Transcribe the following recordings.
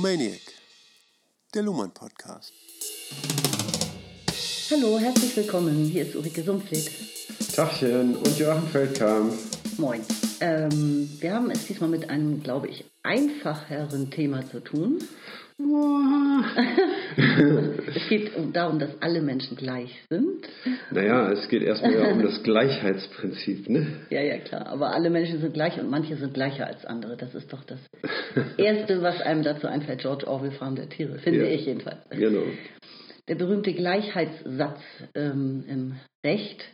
Lumaniac, der Luhmann Podcast. Hallo, herzlich willkommen. Hier ist Ulrike Sumpfleth. Tachchen und Joachim Feldkamp. Moin. Ähm, wir haben es diesmal mit einem, glaube ich, einfacheren Thema zu tun. es geht darum, dass alle Menschen gleich sind. Naja, es geht erstmal ja um das Gleichheitsprinzip, ne? Ja, ja, klar. Aber alle Menschen sind gleich und manche sind gleicher als andere. Das ist doch das Erste, was einem dazu einfällt. George Orwell, Farm der Tiere, finde ja, ich jedenfalls. Genau. Der berühmte Gleichheitssatz ähm, im Recht.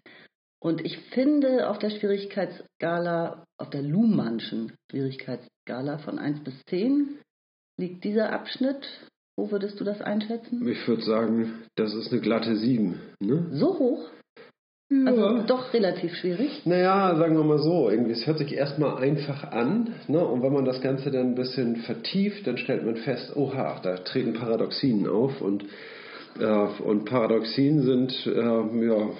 Und ich finde auf der Schwierigkeitsskala, auf der Luhmannschen Schwierigkeitsskala von 1 bis 10, liegt dieser Abschnitt? Wo würdest du das einschätzen? Ich würde sagen, das ist eine glatte 7. Ne? So hoch? Ja. Also doch relativ schwierig. Naja, sagen wir mal so, irgendwie, es hört sich erstmal einfach an, ne? und wenn man das Ganze dann ein bisschen vertieft, dann stellt man fest, oha, da treten Paradoxien auf und, äh, und Paradoxien sind äh, ja,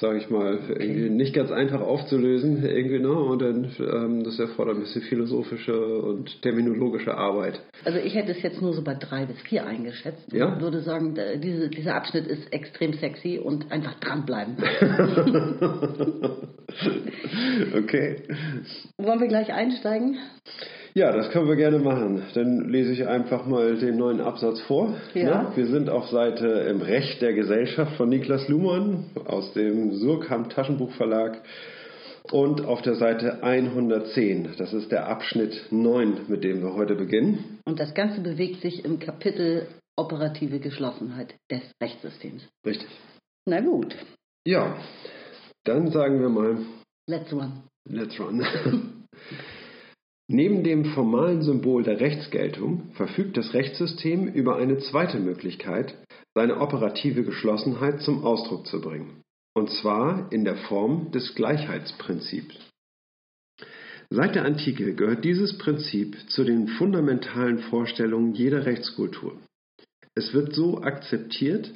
sage ich mal, irgendwie nicht ganz einfach aufzulösen irgendwie, ne? Und dann ähm, das erfordert ein bisschen philosophische und terminologische Arbeit. Also ich hätte es jetzt nur so bei drei bis vier eingeschätzt. Ja? Und würde sagen, diese, dieser Abschnitt ist extrem sexy und einfach dranbleiben. okay. Wollen wir gleich einsteigen? Ja, das können wir gerne machen. Dann lese ich einfach mal den neuen Absatz vor. Ja. Ne? Wir sind auf Seite im Recht der Gesellschaft von Niklas Luhmann aus dem Surkamp Taschenbuchverlag und auf der Seite 110. Das ist der Abschnitt 9, mit dem wir heute beginnen. Und das Ganze bewegt sich im Kapitel operative Geschlossenheit des Rechtssystems. Richtig. Na gut. Ja, dann sagen wir mal. Let's run. Let's run. Neben dem formalen Symbol der Rechtsgeltung verfügt das Rechtssystem über eine zweite Möglichkeit, seine operative Geschlossenheit zum Ausdruck zu bringen, und zwar in der Form des Gleichheitsprinzips. Seit der Antike gehört dieses Prinzip zu den fundamentalen Vorstellungen jeder Rechtskultur. Es wird so akzeptiert,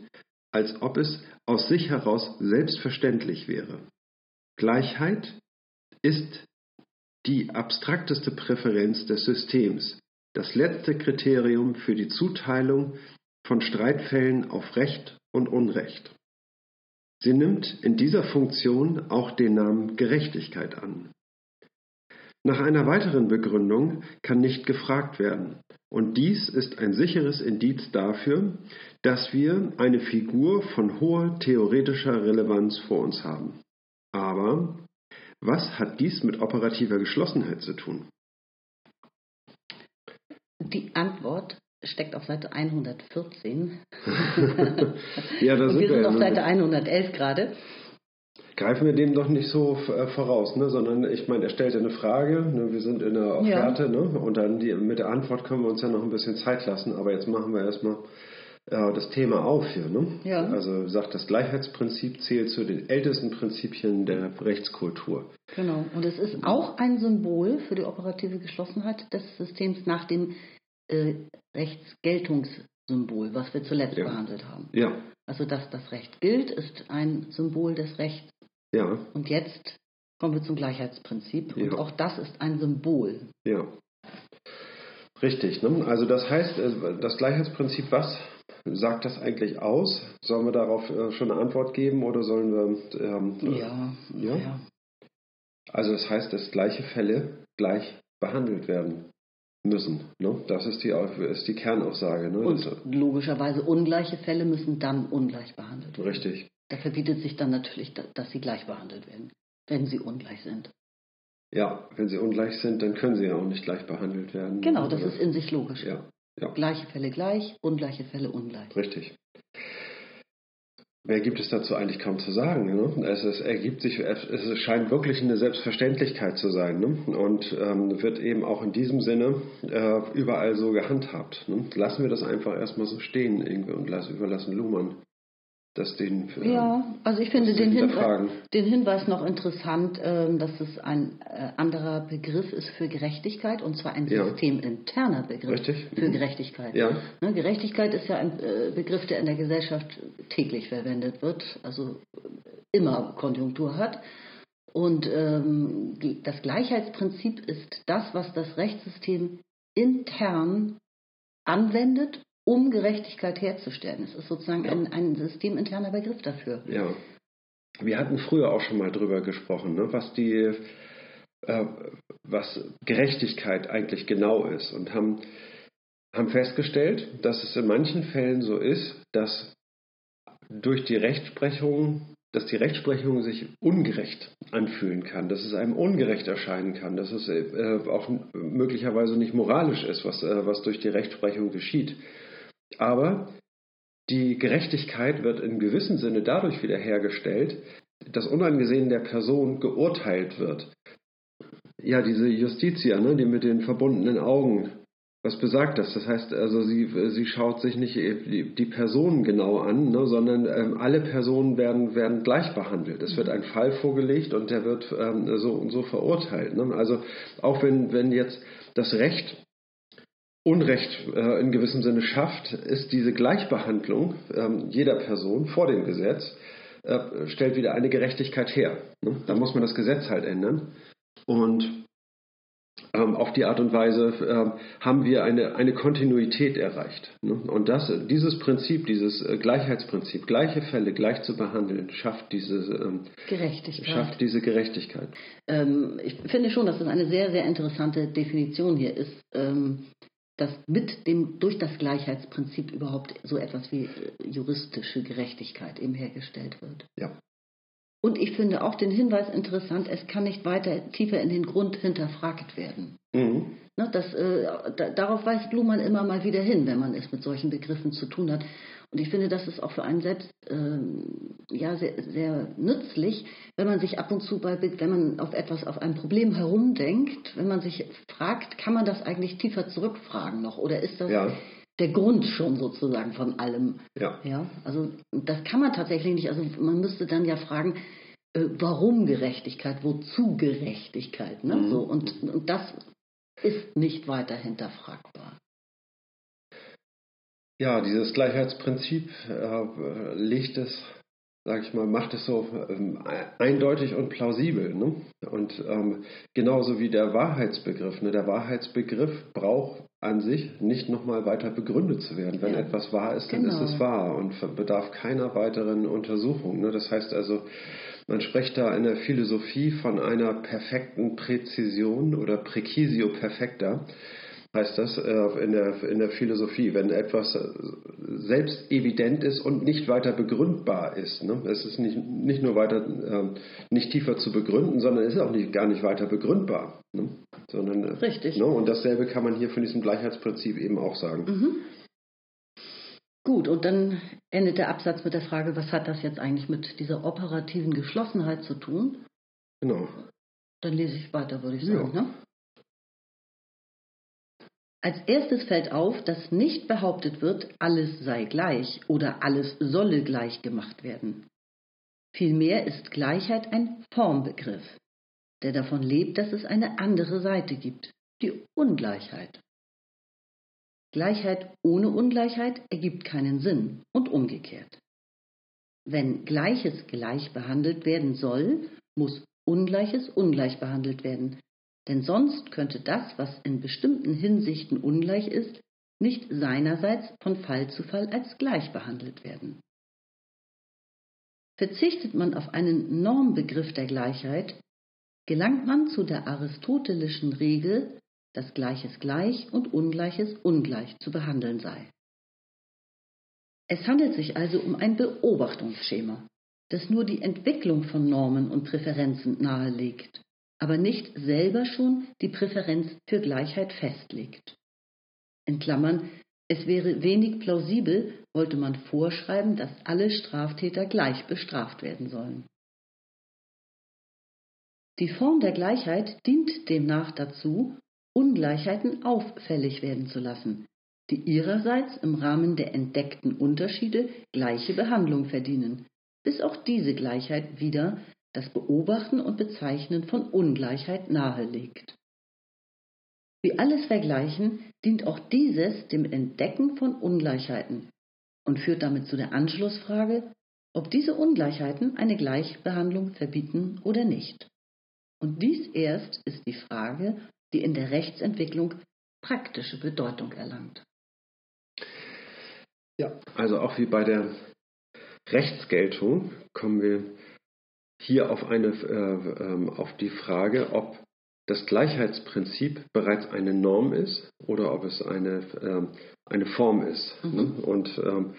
als ob es aus sich heraus selbstverständlich wäre. Gleichheit ist die abstrakteste Präferenz des Systems, das letzte Kriterium für die Zuteilung von Streitfällen auf Recht und Unrecht. Sie nimmt in dieser Funktion auch den Namen Gerechtigkeit an. Nach einer weiteren Begründung kann nicht gefragt werden, und dies ist ein sicheres Indiz dafür, dass wir eine Figur von hoher theoretischer Relevanz vor uns haben. Aber was hat dies mit operativer Geschlossenheit zu tun? Die Antwort steckt auf Seite 114. ja, da sind wir sind ja auf Seite 111 gerade. Greifen wir dem doch nicht so äh, voraus, ne? sondern ich meine, er stellt eine Frage, ne? wir sind in der Offerte ja. ne? und dann die, mit der Antwort können wir uns ja noch ein bisschen Zeit lassen, aber jetzt machen wir erstmal äh, das Thema auf hier. Ne? Ja. Also sagt, das Gleichheitsprinzip zählt zu den ältesten Prinzipien der Rechtskultur. Genau, und es ist auch ein Symbol für die operative Geschlossenheit des Systems nach dem äh, Rechtsgeltungssymbol, was wir zuletzt Ja. behandelt haben. Ja, Also, dass das Recht gilt, ist ein Symbol des Rechts. ja, Und jetzt kommen wir zum Gleichheitsprinzip. Und Ja. auch das ist ein Symbol. ja. Richtig. Ne? Also das heißt, äh, das Gleichheitsprinzip, was sagt das eigentlich aus? Sollen wir darauf äh, schon eine Antwort geben oder sollen wir... Ähm, Ja, Ja? ja. Also das heißt, dass gleiche Fälle gleich behandelt werden müssen. Ne? Das ist die, ist die Kernaussage. Ne? Und Das, logischerweise ungleiche Fälle müssen dann ungleich behandelt werden. richtig. Da verbietet sich dann natürlich, da- dass sie gleich behandelt werden, wenn sie ungleich sind. Ja, wenn sie ungleich sind, dann können sie ja auch nicht gleich behandelt werden. Genau, das ist in sich logisch. Ja, ja, Gleiche Fälle gleich, ungleiche Fälle ungleich. richtig. Mehr gibt es dazu eigentlich kaum zu sagen. Ne? Es, es ergibt sich, es scheint wirklich eine Selbstverständlichkeit zu sein ne? und ähm, wird eben auch in diesem Sinne äh, überall so gehandhabt. Ne? Lassen wir das einfach erstmal so stehen irgendwie und lassen, überlassen Luhmann das den. äh, Ja, also ich finde den. Hinweis, den Hinweis noch interessant, ähm, dass es ein äh, anderer Begriff ist für Gerechtigkeit und zwar ein Ja. systeminterner Begriff Richtig. für Mhm. Gerechtigkeit. Ja. Ne, Gerechtigkeit ist ja ein äh, Begriff, der in der Gesellschaft täglich verwendet wird, also äh, immer Konjunktur hat. Und ähm, das Gleichheitsprinzip ist das, was das Rechtssystem intern anwendet, um Gerechtigkeit herzustellen. Es ist sozusagen ja. ein, ein systeminterner Begriff dafür. Ja. Wir hatten früher auch schon mal drüber gesprochen, ne, was die äh, was Gerechtigkeit eigentlich genau ist und haben, haben festgestellt, dass es in manchen Fällen so ist, dass durch die Rechtsprechung, dass die Rechtsprechung sich ungerecht anfühlen kann, dass es einem ungerecht erscheinen kann, dass es äh, auch möglicherweise nicht moralisch ist, was, äh, was durch die Rechtsprechung geschieht. Aber die Gerechtigkeit wird in gewissem Sinne dadurch wiederhergestellt, dass unangesehen der Person geurteilt wird. Ja, diese Justitia, ne, die mit den verbundenen Augen, was besagt das? Das heißt also, sie, sie schaut sich nicht die, die Personen genau an, ne, sondern ähm, alle Personen werden, werden gleich behandelt. Es wird ein Fall vorgelegt und der wird ähm, so und so verurteilt. Ne? Also auch wenn, wenn jetzt das Recht Unrecht äh, in gewissem Sinne schafft, ist diese Gleichbehandlung ähm, jeder Person vor dem Gesetz, äh, stellt wieder eine Gerechtigkeit her. Ne? Da muss man das Gesetz halt ändern. Und ähm, auf die Art und Weise ähm, haben wir eine, eine Kontinuität erreicht. Ne? Und das, dieses Prinzip, dieses äh, Gleichheitsprinzip, gleiche Fälle gleich zu behandeln, schafft diese ähm, Gerechtigkeit. Schafft diese Gerechtigkeit. Ähm, ich finde schon, dass das eine sehr, sehr interessante Definition hier ist, ähm, dass mit dem, durch das Gleichheitsprinzip überhaupt so etwas wie äh, juristische Gerechtigkeit eben hergestellt wird. Ja. Und ich finde auch den Hinweis interessant, es kann nicht weiter tiefer in den Grund hinterfragt werden. Mhm. Ne, das, äh, da, darauf weist Luhmann immer mal wieder hin, wenn man es mit solchen Begriffen zu tun hat. Und ich finde, das ist auch für einen selbst äh, ja, sehr, sehr nützlich, wenn man sich ab und zu, bei, wenn man auf etwas, auf ein Problem herumdenkt, wenn man sich fragt, kann man das eigentlich tiefer zurückfragen noch? Oder ist das ja der Grund schon sozusagen von allem. Ja. ja. Also das kann man tatsächlich nicht. Also man müsste dann ja fragen, äh, warum Gerechtigkeit, wozu Gerechtigkeit. Ne? Mhm. So, und, und das ist nicht weiter hinterfragbar. Ja, dieses Gleichheitsprinzip äh, legt es sage ich mal, macht es so ähm, eindeutig und plausibel. Ne? Und ähm, genauso wie der Wahrheitsbegriff. Ne? Der Wahrheitsbegriff braucht an sich nicht nochmal weiter begründet zu werden. Wenn ja. etwas wahr ist, dann genau. ist es wahr und bedarf keiner weiteren Untersuchung. Ne? Das heißt also, man spricht da in der Philosophie von einer perfekten Präzision oder Präcisio perfecta heißt das äh, in, der, in der Philosophie, wenn etwas selbst evident ist und nicht weiter begründbar ist. Ne? Es ist nicht, nicht nur weiter, äh, nicht tiefer zu begründen, sondern es ist auch nicht, gar nicht weiter begründbar. Ne? Sondern, äh, Richtig. Ne? Und dasselbe kann man hier von diesem Gleichheitsprinzip eben auch sagen. Mhm. Gut, und dann endet der Absatz mit der Frage, was hat das jetzt eigentlich mit dieser operativen Geschlossenheit zu tun? Genau. Dann lese ich weiter, würde ich sagen. Ja. Ne? Als erstes fällt auf, dass nicht behauptet wird, alles sei gleich oder alles solle gleich gemacht werden. Vielmehr ist Gleichheit ein Formbegriff, der davon lebt, dass es eine andere Seite gibt, die Ungleichheit. Gleichheit ohne Ungleichheit ergibt keinen Sinn und umgekehrt. Wenn Gleiches gleich behandelt werden soll, muss Ungleiches ungleich behandelt werden, denn sonst könnte das, was in bestimmten Hinsichten ungleich ist, nicht seinerseits von Fall zu Fall als gleich behandelt werden. Verzichtet man auf einen Normbegriff der Gleichheit, gelangt man zu der aristotelischen Regel, dass Gleiches gleich und Ungleiches ungleich zu behandeln sei. Es handelt sich also um ein Beobachtungsschema, das nur die Entwicklung von Normen und Präferenzen nahelegt aber nicht selber schon die Präferenz für Gleichheit festlegt. In Klammern, es wäre wenig plausibel, wollte man vorschreiben, dass alle Straftäter gleich bestraft werden sollen. Die Form der Gleichheit dient demnach dazu, Ungleichheiten auffällig werden zu lassen, die ihrerseits im Rahmen der entdeckten Unterschiede gleiche Behandlung verdienen, bis auch diese Gleichheit wieder das Beobachten und Bezeichnen von Ungleichheit nahelegt. Wie alles Vergleichen dient auch dieses dem Entdecken von Ungleichheiten und führt damit zu der Anschlussfrage, ob diese Ungleichheiten eine Gleichbehandlung verbieten oder nicht. Und dies erst ist die Frage, die in der Rechtsentwicklung praktische Bedeutung erlangt. Ja, also auch wie bei der Rechtsgeltung kommen wir hier auf, eine, äh, ähm, auf die Frage, ob das Gleichheitsprinzip bereits eine Norm ist oder ob es eine, äh, eine Form ist. Mhm. Ne? Und ähm,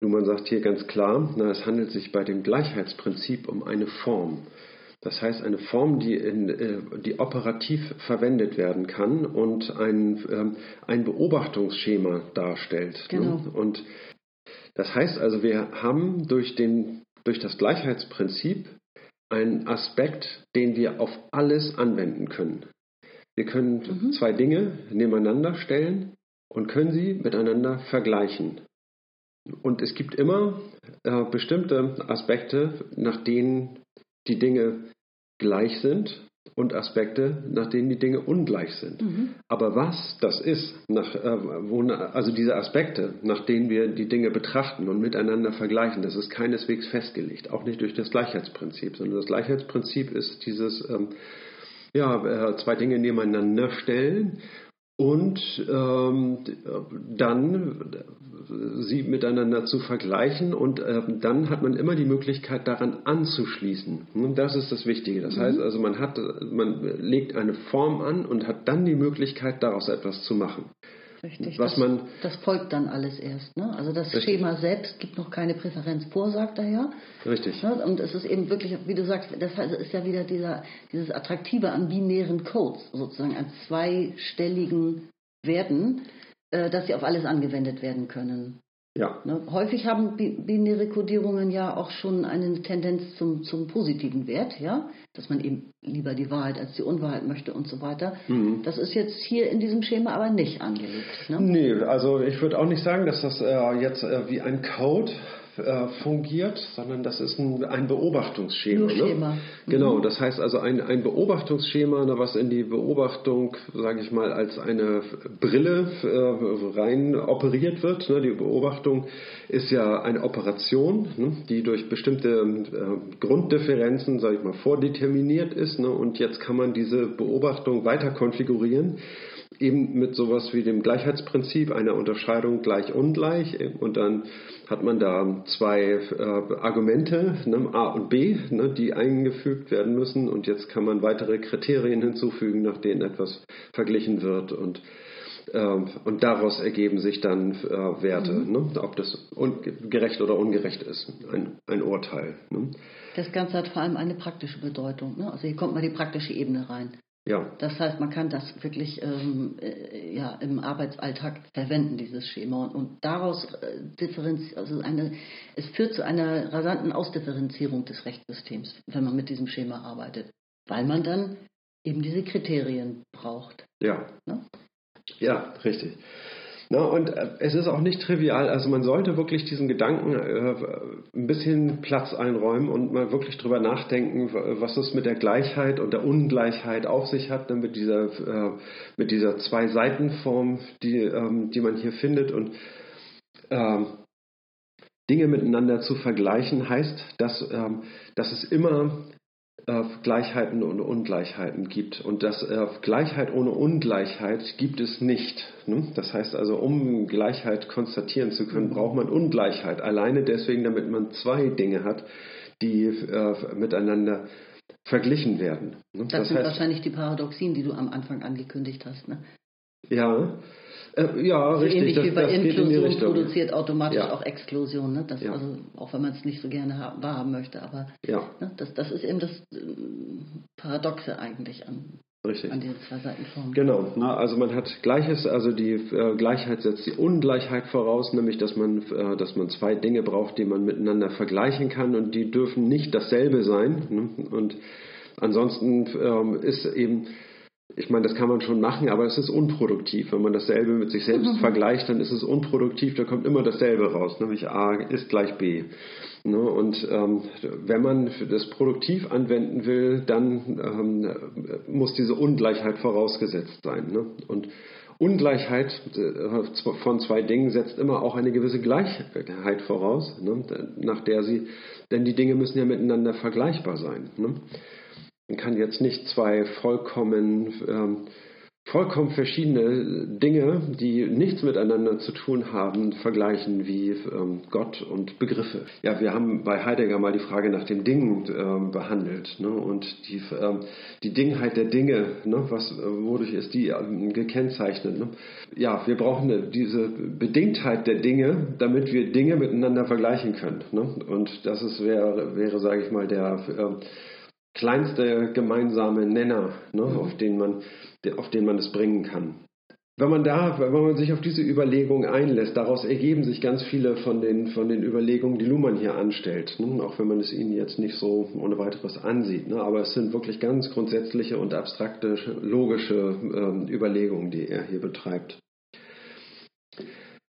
Luhmann sagt hier ganz klar, na, es handelt sich bei dem Gleichheitsprinzip um eine Form. Das heißt, eine Form, die, in, äh, die operativ verwendet werden kann und ein, ähm, ein Beobachtungsschema darstellt. Ne? Genau. Und das heißt also, wir haben durch, den, durch das Gleichheitsprinzip einen Aspekt, den wir auf alles anwenden können. Wir können mhm. zwei Dinge nebeneinander stellen und können sie miteinander vergleichen. Und es gibt immer äh, bestimmte Aspekte, nach denen die Dinge gleich sind und Aspekte, nach denen die Dinge ungleich sind. Mhm. Aber was das ist, nach, äh, wo, also diese Aspekte, nach denen wir die Dinge betrachten und miteinander vergleichen, das ist keineswegs festgelegt, auch nicht durch das Gleichheitsprinzip, sondern das Gleichheitsprinzip ist dieses, ähm, ja, äh, zwei Dinge nebeneinander stellen und ähm, dann sie miteinander zu vergleichen und äh, dann hat man immer die Möglichkeit daran anzuschließen. Und das ist das Wichtige. Das mhm. heißt also, man hat, man legt eine Form an und hat dann die Möglichkeit, daraus etwas zu machen. Richtig. Was das, man, das folgt dann alles erst. Ne? Also das richtig. Schema selbst gibt noch keine Präferenz vor, sagt er ja. Richtig. Ne? Und es ist eben wirklich, wie du sagst, das ist ja wieder dieser, dieses Attraktive an binären Codes, sozusagen an zweistelligen Werten, dass sie auf alles angewendet werden können. Ja. Ne? Häufig haben binäre Kodierungen ja auch schon eine Tendenz zum, zum positiven Wert, ja, dass man eben lieber die Wahrheit als die Unwahrheit möchte und so weiter. Mhm. Das ist jetzt hier in diesem Schema aber nicht angelegt. Ne? Nee, also ich würde auch nicht sagen, dass das äh, jetzt äh, wie ein Code äh, fungiert, sondern das ist ein, ein Beobachtungsschema. Ne? Genau, das heißt also ein, ein Beobachtungsschema, ne, was in die Beobachtung, sage ich mal, als eine Brille äh, rein operiert wird. Ne? Die Beobachtung ist ja eine Operation, ne? die durch bestimmte äh, Grunddifferenzen, sage ich mal, vordeterminiert ist. Ne? Und jetzt kann man diese Beobachtung weiter konfigurieren eben mit sowas wie dem Gleichheitsprinzip, einer Unterscheidung gleich-ungleich. Und dann hat man da zwei äh, Argumente, ne, A und B, ne, die eingefügt werden müssen. Und jetzt kann man weitere Kriterien hinzufügen, nach denen etwas verglichen wird. Und, äh, und daraus ergeben sich dann äh, Werte, mhm. ne, ob das gerecht oder ungerecht ist, ein, ein Urteil. Ne. Das Ganze hat vor allem eine praktische Bedeutung. Ne? Also hier kommt mal die praktische Ebene rein. Ja. Das heißt, man kann das wirklich ähm, äh, ja, im Arbeitsalltag verwenden, dieses Schema. Und, und daraus äh, differenziert, also eine, es führt zu einer rasanten Ausdifferenzierung des Rechtssystems, wenn man mit diesem Schema arbeitet. Weil man dann eben diese Kriterien braucht. Ja. Ne? Ja, richtig. Na, und äh, es ist auch nicht trivial, also man sollte wirklich diesen Gedanken äh, ein bisschen Platz einräumen und mal wirklich drüber nachdenken, was es mit der Gleichheit und der Ungleichheit auf sich hat, ne, mit dieser, äh, mit dieser Zwei-Seiten-Form, die, ähm, die man hier findet. Und ähm, Dinge miteinander zu vergleichen heißt, dass, ähm, dass es immer äh, Gleichheiten und Ungleichheiten gibt. Und das äh, Gleichheit ohne Ungleichheit gibt es nicht. Ne? Das heißt also, um Gleichheit konstatieren zu können, braucht man Ungleichheit. Alleine deswegen, damit man zwei Dinge hat, die äh, miteinander verglichen werden. Ne? Das, das sind heißt, wahrscheinlich die Paradoxien, die du am Anfang angekündigt hast. Ne? Ja, äh, ja, so richtig. Ähnlich das, wie bei Inklusion produziert automatisch ja. auch Exklusion. Ne? Das, ja. also, auch wenn man es nicht so gerne haben, wahrhaben möchte. Aber ja. ne, das, das ist eben das äh, Paradoxe eigentlich an, Richtig. An diesen zwei Seitenformen. Genau. Na, also man hat Gleiches, also die äh, Gleichheit setzt die Ungleichheit voraus, nämlich dass man, äh, dass man zwei Dinge braucht, die man miteinander vergleichen kann und die dürfen nicht dasselbe sein. Ne? Und ansonsten ähm, ist eben ich meine, das kann man schon machen, aber es ist unproduktiv. Wenn man dasselbe mit sich selbst mhm. vergleicht, dann ist es unproduktiv, da kommt immer dasselbe raus, nämlich A ist gleich B. Ne? Und ähm, wenn man das produktiv anwenden will, dann ähm, muss diese Ungleichheit vorausgesetzt sein. Ne? Und Ungleichheit äh, von zwei Dingen setzt immer auch eine gewisse Gleichheit voraus, ne? nach der sie, denn die Dinge müssen ja miteinander vergleichbar sein. Ne? Man kann jetzt nicht zwei vollkommen ähm, vollkommen verschiedene Dinge, die nichts miteinander zu tun haben, vergleichen wie ähm, Gott und Begriffe. Ja, wir haben bei Heidegger mal die Frage nach dem Ding ähm, behandelt ne? und die, ähm, die Dingheit der Dinge, ne? was, wodurch ist die ähm, gekennzeichnet. Ne? Ja, wir brauchen diese Bedingtheit der Dinge, damit wir Dinge miteinander vergleichen können. Ne? Und das ist, wäre, wäre sage ich mal, der äh, kleinste gemeinsame Nenner, ne, mhm. auf, den man, auf den man es bringen kann. Wenn man da, wenn man sich auf diese Überlegung einlässt, daraus ergeben sich ganz viele von den, von den Überlegungen, die Luhmann hier anstellt, ne? auch wenn man es ihnen jetzt nicht so ohne weiteres ansieht. Ne? Aber es sind wirklich ganz grundsätzliche und abstrakte, logische ähm, Überlegungen, die er hier betreibt.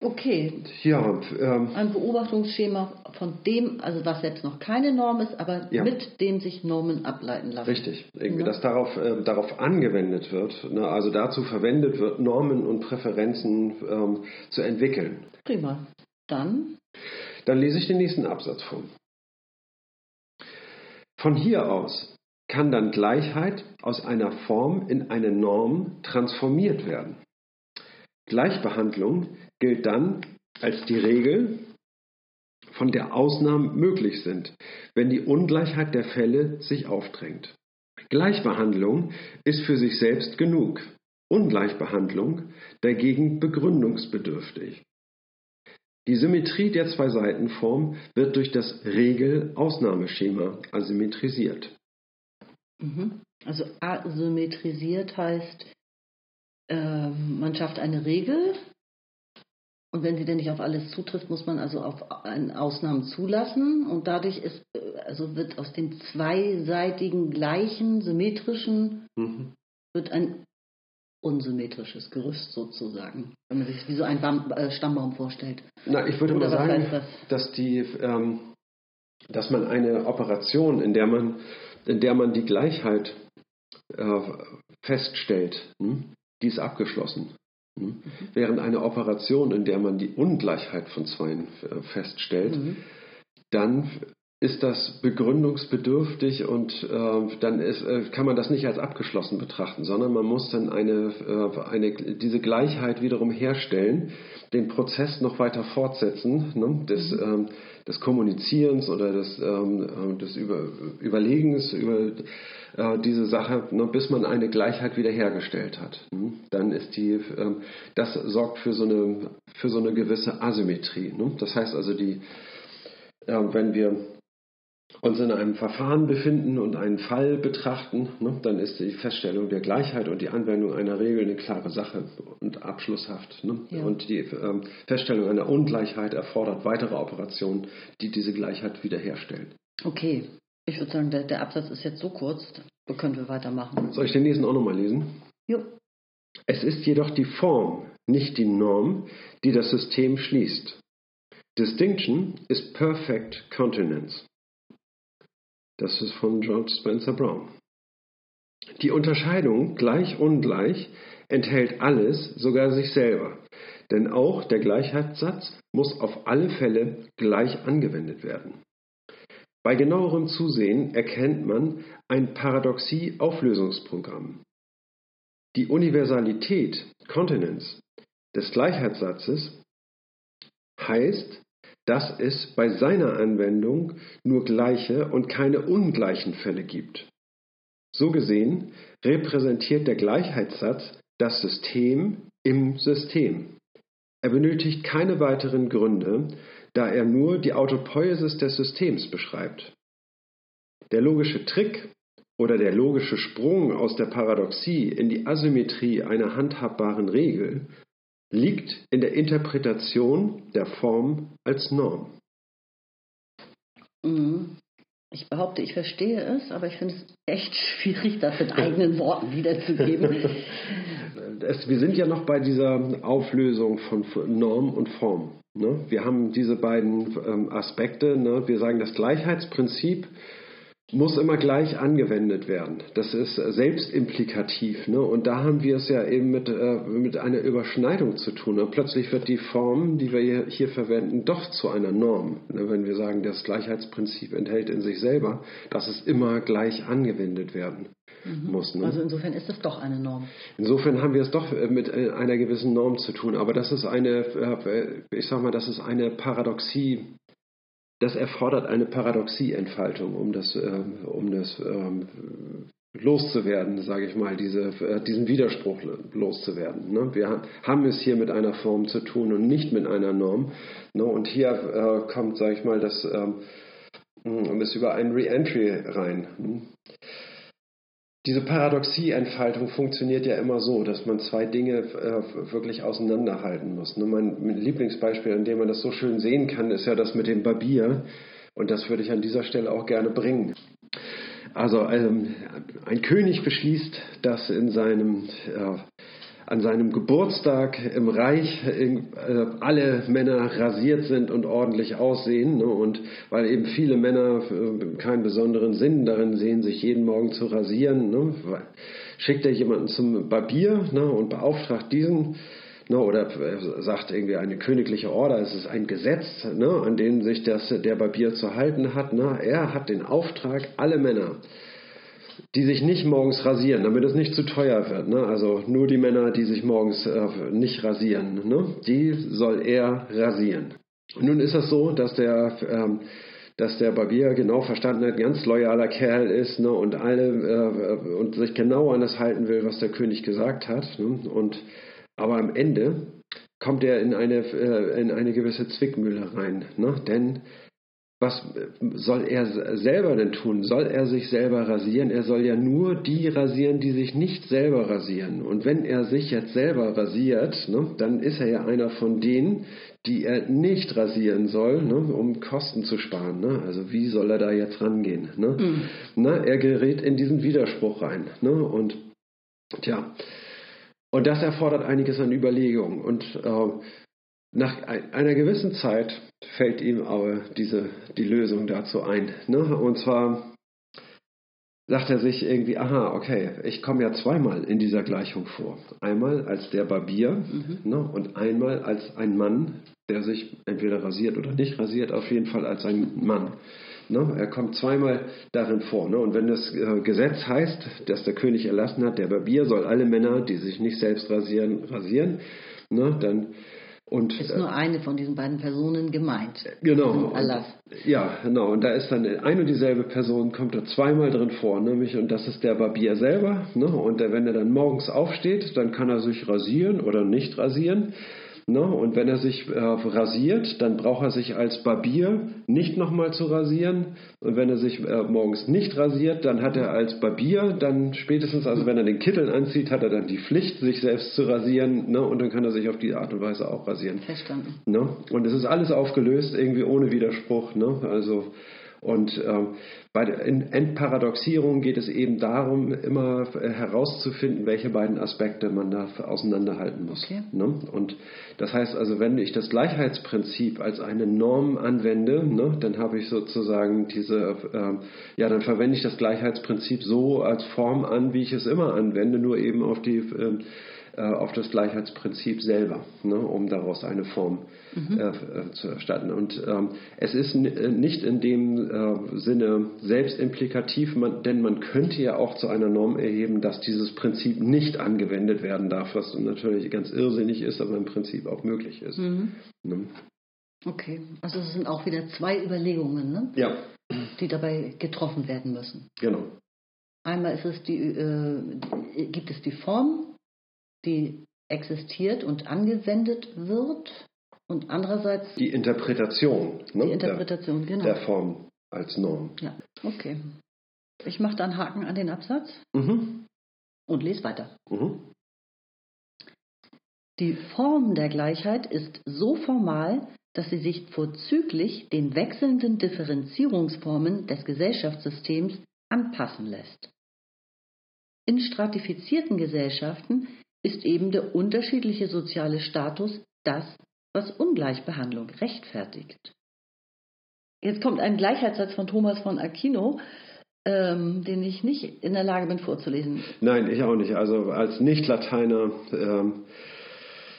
Okay. Ja, ähm, ein Beobachtungsschema von dem, also was jetzt noch keine Norm ist, aber ja. mit dem sich Normen ableiten lassen. Richtig, irgendwie, ja. dass darauf, äh, darauf angewendet wird, ne, also dazu verwendet wird, Normen und Präferenzen ähm, zu entwickeln. Prima. Dann? Dann lese ich den nächsten Absatz vor. Von hier aus kann dann Gleichheit aus einer Form in eine Norm transformiert werden. Gleichbehandlung gilt dann als die Regel, von der Ausnahmen möglich sind, wenn die Ungleichheit der Fälle sich aufdrängt. Gleichbehandlung ist für sich selbst genug, Ungleichbehandlung dagegen begründungsbedürftig. Die Symmetrie der Zwei-Seiten-Form wird durch das Regel-Ausnahmeschema asymmetrisiert. Mhm. Also asymmetrisiert heißt, äh, man schafft eine Regel, und wenn sie denn nicht auf alles zutrifft, muss man also auf Ausnahmen zulassen. Und dadurch ist, also wird aus dem zweiseitigen, gleichen, symmetrischen, mhm. wird ein unsymmetrisches Gerüst sozusagen, wenn man sich wie so ein Baum, äh, Stammbaum vorstellt. Na, ich würde Oder mal sagen, das? dass die, ähm, dass man eine Operation, in der man, in der man die Gleichheit äh, feststellt, hm, die ist abgeschlossen. Mhm. Während eine Operation, in der man die Ungleichheit von Zweien äh, feststellt, mhm. dann ist das begründungsbedürftig und äh, dann ist, äh, kann man das nicht als abgeschlossen betrachten, sondern man muss dann eine, äh, eine, diese Gleichheit wiederum herstellen, den Prozess noch weiter fortsetzen, ne, des, mhm. ähm, des Kommunizierens oder des, ähm, des Über, Überlegens über äh, diese Sache, ne, bis man eine Gleichheit wiederhergestellt hat. Hm? Dann ist die, ähm, das sorgt für so eine, für so eine gewisse Asymmetrie. Ne? Das heißt also, die, äh, wenn wir uns in einem Verfahren befinden und einen Fall betrachten, ne, dann ist die Feststellung der Gleichheit und die Anwendung einer Regel eine klare Sache und abschlusshaft. Ne? Ja. Und die ähm, Feststellung einer Ungleichheit erfordert weitere Operationen, die diese Gleichheit wiederherstellen. Okay, ich würde sagen, der, der Absatz ist jetzt so kurz, da können wir weitermachen. Soll ich den nächsten auch nochmal lesen? Jo. Es ist jedoch die Form, nicht die Norm, die das System schließt. Distinction is perfect continence. Das ist von George Spencer Brown. Die Unterscheidung gleich-ungleich enthält alles, sogar sich selber. Denn auch der Gleichheitssatz muss auf alle Fälle gleich angewendet werden. Bei genauerem Zusehen erkennt man ein Paradoxie-Auflösungsprogramm. Die Universalität (Continence) des Gleichheitssatzes heißt dass es bei seiner Anwendung nur gleiche und keine ungleichen Fälle gibt. So gesehen repräsentiert der Gleichheitssatz das System im System. Er benötigt keine weiteren Gründe, da er nur die Autopoiesis des Systems beschreibt. Der logische Trick oder der logische Sprung aus der Paradoxie in die Asymmetrie einer handhabbaren Regel liegt in der Interpretation der Form als Norm. Mhm. Ich behaupte, ich verstehe es, aber ich finde es echt schwierig, das in eigenen Worten wiederzugeben. Es, wir sind ja noch bei dieser Auflösung von Norm und Form. Ne? Wir haben diese beiden ähm, Aspekte. Ne? Wir sagen, das Gleichheitsprinzip muss immer gleich angewendet werden. Das ist selbstimplikativ. Ne? Und da haben wir es ja eben mit, äh, mit einer Überschneidung zu tun. Und plötzlich wird die Form, die wir hier, hier verwenden, doch zu einer Norm. Ne? Wenn wir sagen, das Gleichheitsprinzip enthält in sich selber, dass es immer gleich angewendet werden mhm. muss. Ne? Also insofern ist es doch eine Norm. Insofern haben wir es doch äh, mit äh, einer gewissen Norm zu tun. Aber das ist eine, äh, ich sag mal, das ist eine Paradoxie das erfordert eine Paradoxieentfaltung, um das, äh, um das ähm, loszuwerden, sage ich mal, diese, äh, diesen Widerspruch loszuwerden. Ne? Wir haben es hier mit einer Form zu tun und nicht mit einer Norm. Ne? Und hier äh, kommt, sage ich mal, das, ähm, das über ein Reentry rein. Hm? Diese Paradoxieentfaltung funktioniert ja immer so, dass man zwei Dinge äh, wirklich auseinanderhalten muss. Ne? Mein Lieblingsbeispiel, an dem man das so schön sehen kann, ist ja das mit dem Barbier. Und das würde ich an dieser Stelle auch gerne bringen. Also ähm, ein König beschließt, dass in seinem äh, an seinem Geburtstag im Reich äh, alle Männer rasiert sind und ordentlich aussehen. Ne? Und weil eben viele Männer äh, keinen besonderen Sinn darin sehen, sich jeden Morgen zu rasieren, ne? schickt er jemanden zum Barbier ne? und beauftragt diesen. Oder äh, sagt irgendwie eine königliche Order, es ist ein Gesetz, an dem sich das, der Barbier zu halten hat. Er hat den Auftrag, alle Männer die sich nicht morgens rasieren, damit es nicht zu teuer wird. Ne? Also nur die Männer, die sich morgens äh, nicht rasieren, ne? die soll er rasieren. Nun ist es so, dass der, ähm, dass der Barbier genau verstanden hat, ganz loyaler Kerl ist ne? und alle äh, und sich genau an das halten will, was der König gesagt hat. Ne? Und aber am Ende kommt er in eine, äh, in eine gewisse Zwickmühle rein. Ne? Denn was soll er selber denn tun? Soll er sich selber rasieren? Er soll ja nur die rasieren, die sich nicht selber rasieren. Und wenn er sich jetzt selber rasiert, ne, dann ist er ja einer von denen, die er nicht rasieren soll, ne, um Kosten zu sparen. Ne? Also wie soll er da jetzt rangehen? Mhm. Na, er gerät in diesen Widerspruch rein. Ne? Und tja, und das erfordert einiges an Überlegung. Und äh, nach einer gewissen Zeit fällt ihm aber diese, die Lösung dazu ein. Ne? Und zwar sagt er sich irgendwie, aha, okay, ich komme ja zweimal in dieser Gleichung vor. Einmal als der Barbier mhm. ne? und einmal als ein Mann, der sich entweder rasiert oder nicht rasiert, auf jeden Fall als ein Mann. Ne? Er kommt zweimal darin vor. Ne? Und wenn das äh, Gesetz heißt, das der König erlassen hat, der Barbier soll alle Männer, die sich nicht selbst rasieren, rasieren, ne? dann und, ist nur eine von diesen beiden Personen gemeint. Genau. Erlass. Ja, genau. Und da ist dann eine und dieselbe Person, kommt da zweimal drin vor, nämlich, und das ist der Barbier selber. Ne? Und der, wenn er dann morgens aufsteht, dann kann er sich rasieren oder nicht rasieren. Ne? Und wenn er sich äh, rasiert, dann braucht er sich als Barbier nicht nochmal zu rasieren. Und wenn er sich äh, morgens nicht rasiert, dann hat er als Barbier dann spätestens, also wenn er den Kittel anzieht, hat er dann die Pflicht, sich selbst zu rasieren. Ne? Und dann kann er sich auf die Art und Weise auch rasieren. Verstanden. Ne? Und es ist alles aufgelöst, irgendwie ohne Widerspruch. Ne? Also und ähm, bei der Entparadoxierung geht es eben darum, immer äh, herauszufinden, welche beiden Aspekte man da auseinanderhalten muss. Okay. Ne? Und das heißt also, wenn ich das Gleichheitsprinzip als eine Norm anwende, ne, dann habe ich sozusagen diese, äh, ja, dann verwende ich das Gleichheitsprinzip so als Form an, wie ich es immer anwende, nur eben auf die äh, äh, auf das Gleichheitsprinzip selber, ne, um daraus eine Form mhm. äh, äh zu erstatten. Und ähm, es ist äh, nicht in dem äh, Sinne selbstimplikativ, man, denn man könnte ja auch zu einer Norm erheben, dass dieses Prinzip nicht angewendet werden darf, was natürlich ganz irrsinnig ist, aber im Prinzip auch möglich ist. Mhm. Ne? Okay, also es sind auch wieder zwei Überlegungen, ne? ja. die dabei getroffen werden müssen. Genau. Einmal ist es die, äh, gibt es die Form die existiert und angewendet wird und andererseits die Interpretation, ne, die Interpretation der, genau. der Form als Norm. Ja, okay. Ich mache dann Haken an den Absatz mhm. und lese weiter. Mhm. Die Form der Gleichheit ist so formal, dass sie sich vorzüglich den wechselnden Differenzierungsformen des Gesellschaftssystems anpassen lässt. In stratifizierten Gesellschaften ist eben der unterschiedliche soziale Status das, was Ungleichbehandlung rechtfertigt. Jetzt kommt ein Gleichheitssatz von Thomas von Aquino. ähm, den ich nicht in der Lage bin vorzulesen. Nein, ich auch nicht. Also als Nicht-Lateiner, ähm,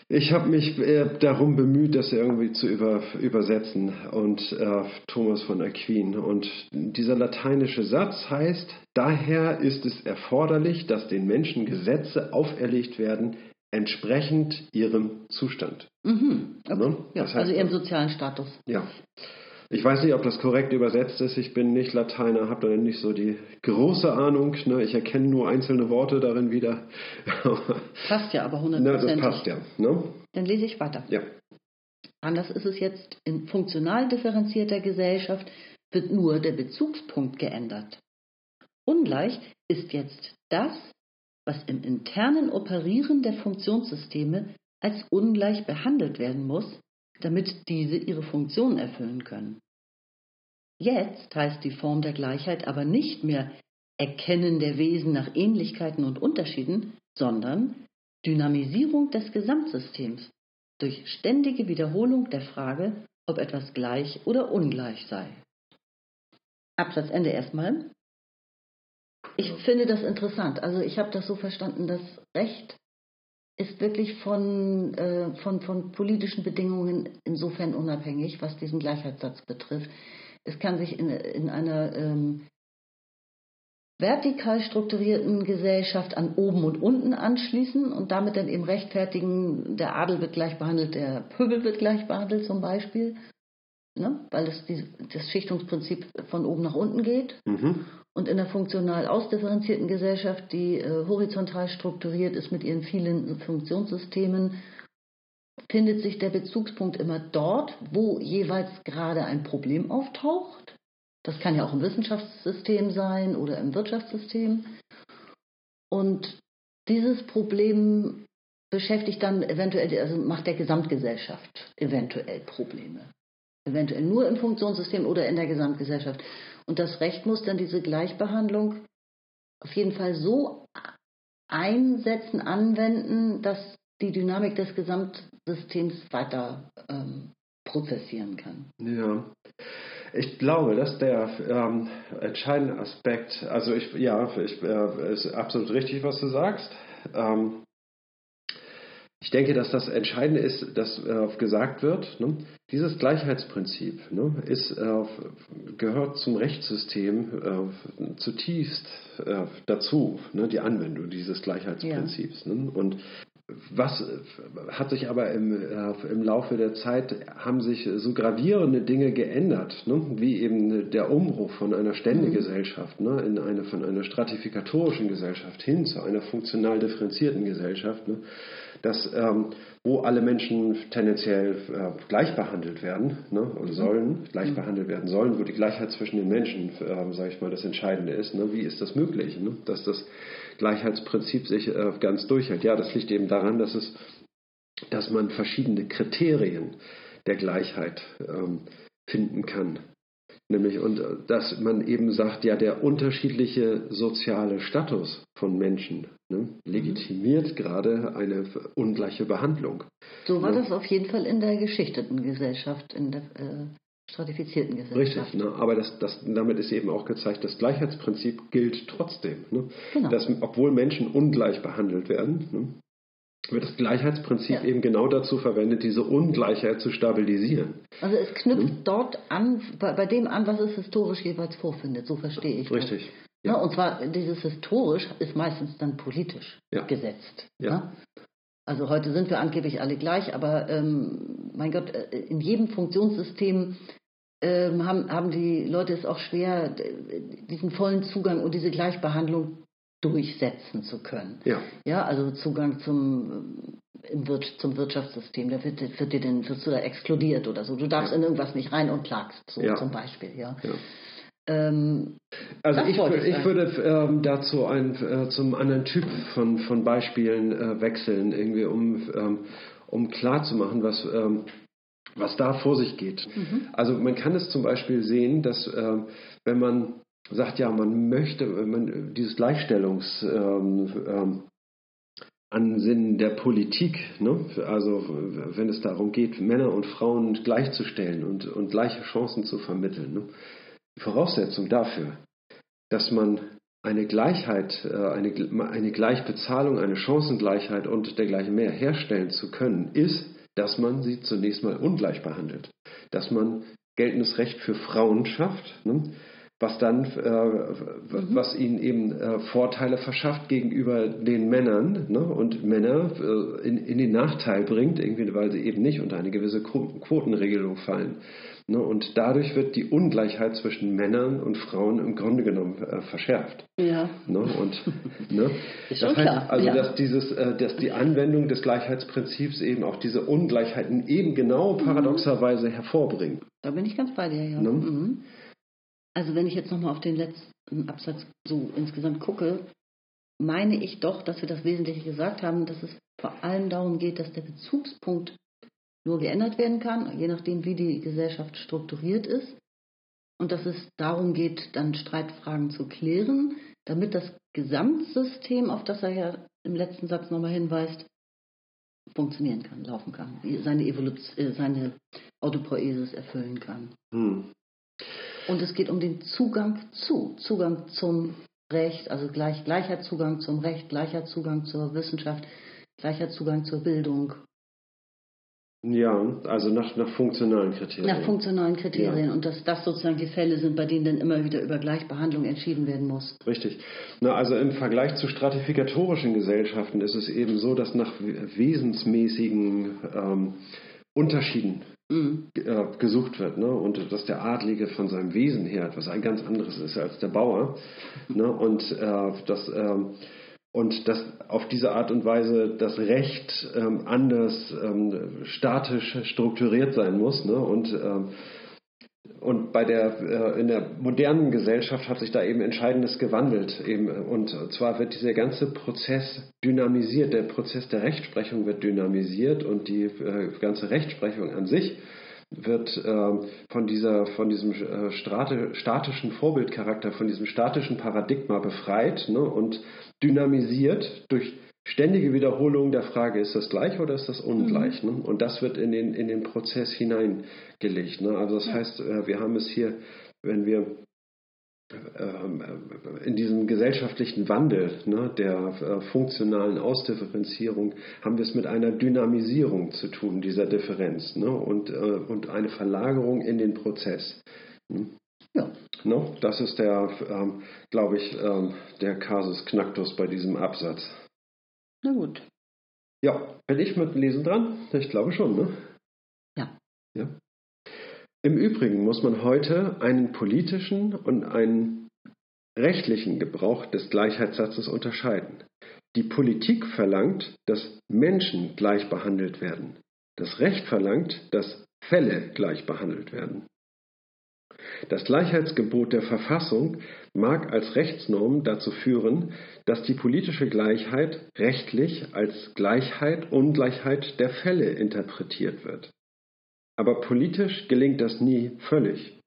ich habe mich äh, darum bemüht, das irgendwie zu über, übersetzen und äh, Thomas von Aquin. Und dieser lateinische Satz heißt, daher ist es erforderlich, dass den Menschen Gesetze auferlegt werden, entsprechend ihrem Zustand. Mhm. Okay. Ne? Ja, also ihrem sozialen Status. Ja. Ich weiß nicht, ob das korrekt übersetzt ist. Ich bin nicht Lateiner, habe da nicht so die große Ahnung. Ne? Ich erkenne nur einzelne Worte darin wieder. Passt ja aber hundertprozentig. das passt ja. Ne? Dann lese ich weiter. Ja. Anders ist es jetzt in funktional differenzierter Gesellschaft, wird nur der Bezugspunkt geändert. Ungleich ist jetzt das, was im internen Operieren der Funktionssysteme als ungleich behandelt werden muss, damit diese ihre Funktion erfüllen können. Jetzt heißt die Form der Gleichheit aber nicht mehr Erkennen der Wesen nach Ähnlichkeiten und Unterschieden, sondern Dynamisierung des Gesamtsystems durch ständige Wiederholung der Frage, ob etwas gleich oder ungleich sei. Absatz Ende erstmal. Ich finde das interessant. Also ich habe das so verstanden, dass Recht ist wirklich von, äh, von, von politischen Bedingungen insofern unabhängig, was diesen Gleichheitssatz betrifft. Es kann sich in, in einer ähm, vertikal strukturierten Gesellschaft an oben und unten anschließen und damit dann eben rechtfertigen, der Adel wird gleich behandelt, der Pöbel wird gleich behandelt zum Beispiel, ne? weil es die, das Schichtungsprinzip von oben nach unten geht. Mhm. Und in einer funktional ausdifferenzierten Gesellschaft, die äh, horizontal strukturiert ist mit ihren vielen Funktionssystemen, findet sich der Bezugspunkt immer dort, wo jeweils gerade ein Problem auftaucht. Das kann ja auch im Wissenschaftssystem sein oder im Wirtschaftssystem. Und dieses Problem beschäftigt dann eventuell, also macht der Gesamtgesellschaft eventuell Probleme. Eventuell nur im Funktionssystem oder in der Gesamtgesellschaft. Und das Recht muss dann diese Gleichbehandlung auf jeden Fall so einsetzen, anwenden, dass die Dynamik des Gesamtsystems weiter ähm, prozessieren kann. Ja. Ich glaube, dass der ähm, entscheidende Aspekt, also ich, ja, ich, äh, ist absolut richtig, was du sagst. Ähm, ich denke, dass das Entscheidende ist, dass äh, gesagt wird, ne, dieses Gleichheitsprinzip ne, ist, äh, gehört zum Rechtssystem äh, zutiefst äh, dazu, ne, die Anwendung dieses Gleichheitsprinzips. Ne? Und was hat sich aber im, äh, im Laufe der Zeit, haben sich so gravierende Dinge geändert, ne? wie eben der Umbruch von einer Ständegesellschaft ne? in eine, von einer stratifikatorischen Gesellschaft hin zu einer funktional differenzierten Gesellschaft, ne? Dass, ähm, wo alle Menschen tendenziell äh, gleich behandelt werden ne? oder sollen, gleich behandelt werden sollen, wo die Gleichheit zwischen den Menschen, äh, sage ich mal, das Entscheidende ist. Ne? Wie ist das möglich, ne? dass das Gleichheitsprinzip sich äh, ganz durchhält. Ja, das liegt eben daran, dass es, dass man verschiedene Kriterien der Gleichheit ähm, finden kann. Nämlich, und äh, dass man eben sagt, ja, der unterschiedliche soziale Status von Menschen ne, legitimiert gerade eine ungleiche Behandlung. So war Ja. das auf jeden Fall in der geschichteten Gesellschaft, in der äh, stratifizierten Gesellschaft. Richtig, ne? aber das, das, damit ist eben auch gezeigt, das Gleichheitsprinzip gilt trotzdem. Ne? Genau. Dass, obwohl Menschen ungleich behandelt werden, ne? Wird das Gleichheitsprinzip Ja. eben genau dazu verwendet, diese Ungleichheit zu stabilisieren. Also es knüpft Mhm. dort an, bei, bei dem an, was es historisch jeweils vorfindet. So verstehe ich das. Richtig. Ja. und zwar dieses historisch ist meistens dann politisch Ja. gesetzt. Ja. ne? Also heute sind wir angeblich alle gleich, aber ähm, mein Gott, äh, in jedem Funktionssystem ähm, haben, haben die Leute es auch schwer, diesen vollen Zugang und diese Gleichbehandlung durchsetzen zu können. Ja, Ja, also Zugang zum, äh, zum Wirtschaftssystem, da wird, wird dir dann, wirst du da exkludiert oder so. Du darfst Ja. in irgendwas nicht rein und klagst, so Ja. zum Beispiel, ja. ja. Ähm, Also ich, ich ich würde ähm, dazu ein, äh, zum anderen Typ von, von Beispielen äh, wechseln, irgendwie um, ähm, um klarzumachen, was, ähm, was da vor sich geht. mhm. Also man kann es zum Beispiel sehen, dass ähm, wenn man sagt, ja, man möchte man, dieses Gleichstellungs ähm, ähm, der Politik, ne? also wenn es darum geht, Männer und Frauen gleichzustellen und, und gleiche Chancen zu vermitteln. Ne? Die Voraussetzung dafür dass man eine Gleichheit, äh, eine, eine Gleichbezahlung, eine Chancengleichheit und dergleichen mehr herstellen zu können, ist, dass man sie zunächst mal ungleich behandelt. Dass man geltendes Recht für Frauen schafft, ne? Was dann, äh, mhm. was ihnen eben äh, Vorteile verschafft gegenüber den Männern ne? und Männer äh, in, in, den Nachteil bringt, irgendwie, weil sie eben nicht unter eine gewisse Quotenregelung fallen. Ne? Und dadurch wird die Ungleichheit zwischen Männern und Frauen im Grunde genommen äh, verschärft. Ja. Ne? Und, ne? Ist das heißt klar. also, ja. dass, dieses, äh, dass die Anwendung des Gleichheitsprinzips eben auch diese Ungleichheiten eben genau mhm. paradoxerweise hervorbringt. Da bin ich ganz bei dir, ja. Ne? Mhm. Also wenn ich jetzt nochmal auf den letzten Absatz so insgesamt gucke, meine ich doch, dass wir das Wesentliche gesagt haben, dass es vor allem darum geht, dass der Bezugspunkt nur geändert werden kann, je nachdem, wie die Gesellschaft strukturiert ist. Und dass es darum geht, dann Streitfragen zu klären, damit das Gesamtsystem, auf das er ja im letzten Satz nochmal hinweist, funktionieren kann, laufen kann, seine, Evolution, äh, seine Autopoiesis erfüllen kann. Hm. Und es geht um den Zugang zu, Zugang zum Recht, also gleich, gleicher Zugang zum Recht, gleicher Zugang zur Wissenschaft, gleicher Zugang zur Bildung. Ja, also nach, nach funktionalen Kriterien. Nach funktionalen Kriterien ja. und dass das sozusagen die Fälle sind, bei denen dann immer wieder über Gleichbehandlung entschieden werden muss. Richtig. Na, also im Vergleich zu stratifikatorischen Gesellschaften ist es eben so, dass nach wesensmäßigen ähm, Unterschieden mhm. äh, gesucht wird. Ne? Und dass der Adlige von seinem Wesen her etwas ein ganz anderes ist als der Bauer. Ne? Und äh, das. Äh, und dass auf diese Art und Weise das Recht ähm, anders ähm, statisch strukturiert sein muss. Ne? Und ähm, und bei der, äh, in der modernen Gesellschaft hat sich da eben Entscheidendes gewandelt. Eben. Und zwar wird dieser ganze Prozess dynamisiert. Der Prozess der Rechtsprechung wird dynamisiert und die äh, ganze Rechtsprechung an sich wird äh, von, dieser, von diesem äh, statischen Vorbildcharakter, von diesem statischen Paradigma befreit ne, und dynamisiert durch ständige Wiederholung der Frage, ist das gleich oder ist das ungleich? Mhm. Ne? Und das wird in den, in den Prozess hineingelegt. Ne? Also das ja. heißt, äh, wir haben es hier, wenn wir ähm, äh, in diesem gesellschaftlichen Wandel ne, der äh, funktionalen Ausdifferenzierung haben wir es mit einer Dynamisierung zu tun, dieser Differenz, ne, und, und eine Verlagerung in den Prozess. Ne? Ja. No, das ist der, ähm, glaube ich, ähm, der Kasus Knacktus bei diesem Absatz. Na gut. Ja, bin ich mit Lesen dran? Ich glaube schon, ne? Ja. ja. Im Übrigen muss man heute einen politischen und einen rechtlichen Gebrauch des Gleichheitssatzes unterscheiden. Die Politik verlangt, dass Menschen gleich behandelt werden. Das Recht verlangt, dass Fälle gleich behandelt werden. Das Gleichheitsgebot der Verfassung mag als Rechtsnorm dazu führen, dass die politische Gleichheit rechtlich als Gleichheit Ungleichheit der Fälle interpretiert wird. Aber politisch gelingt das nie völlig,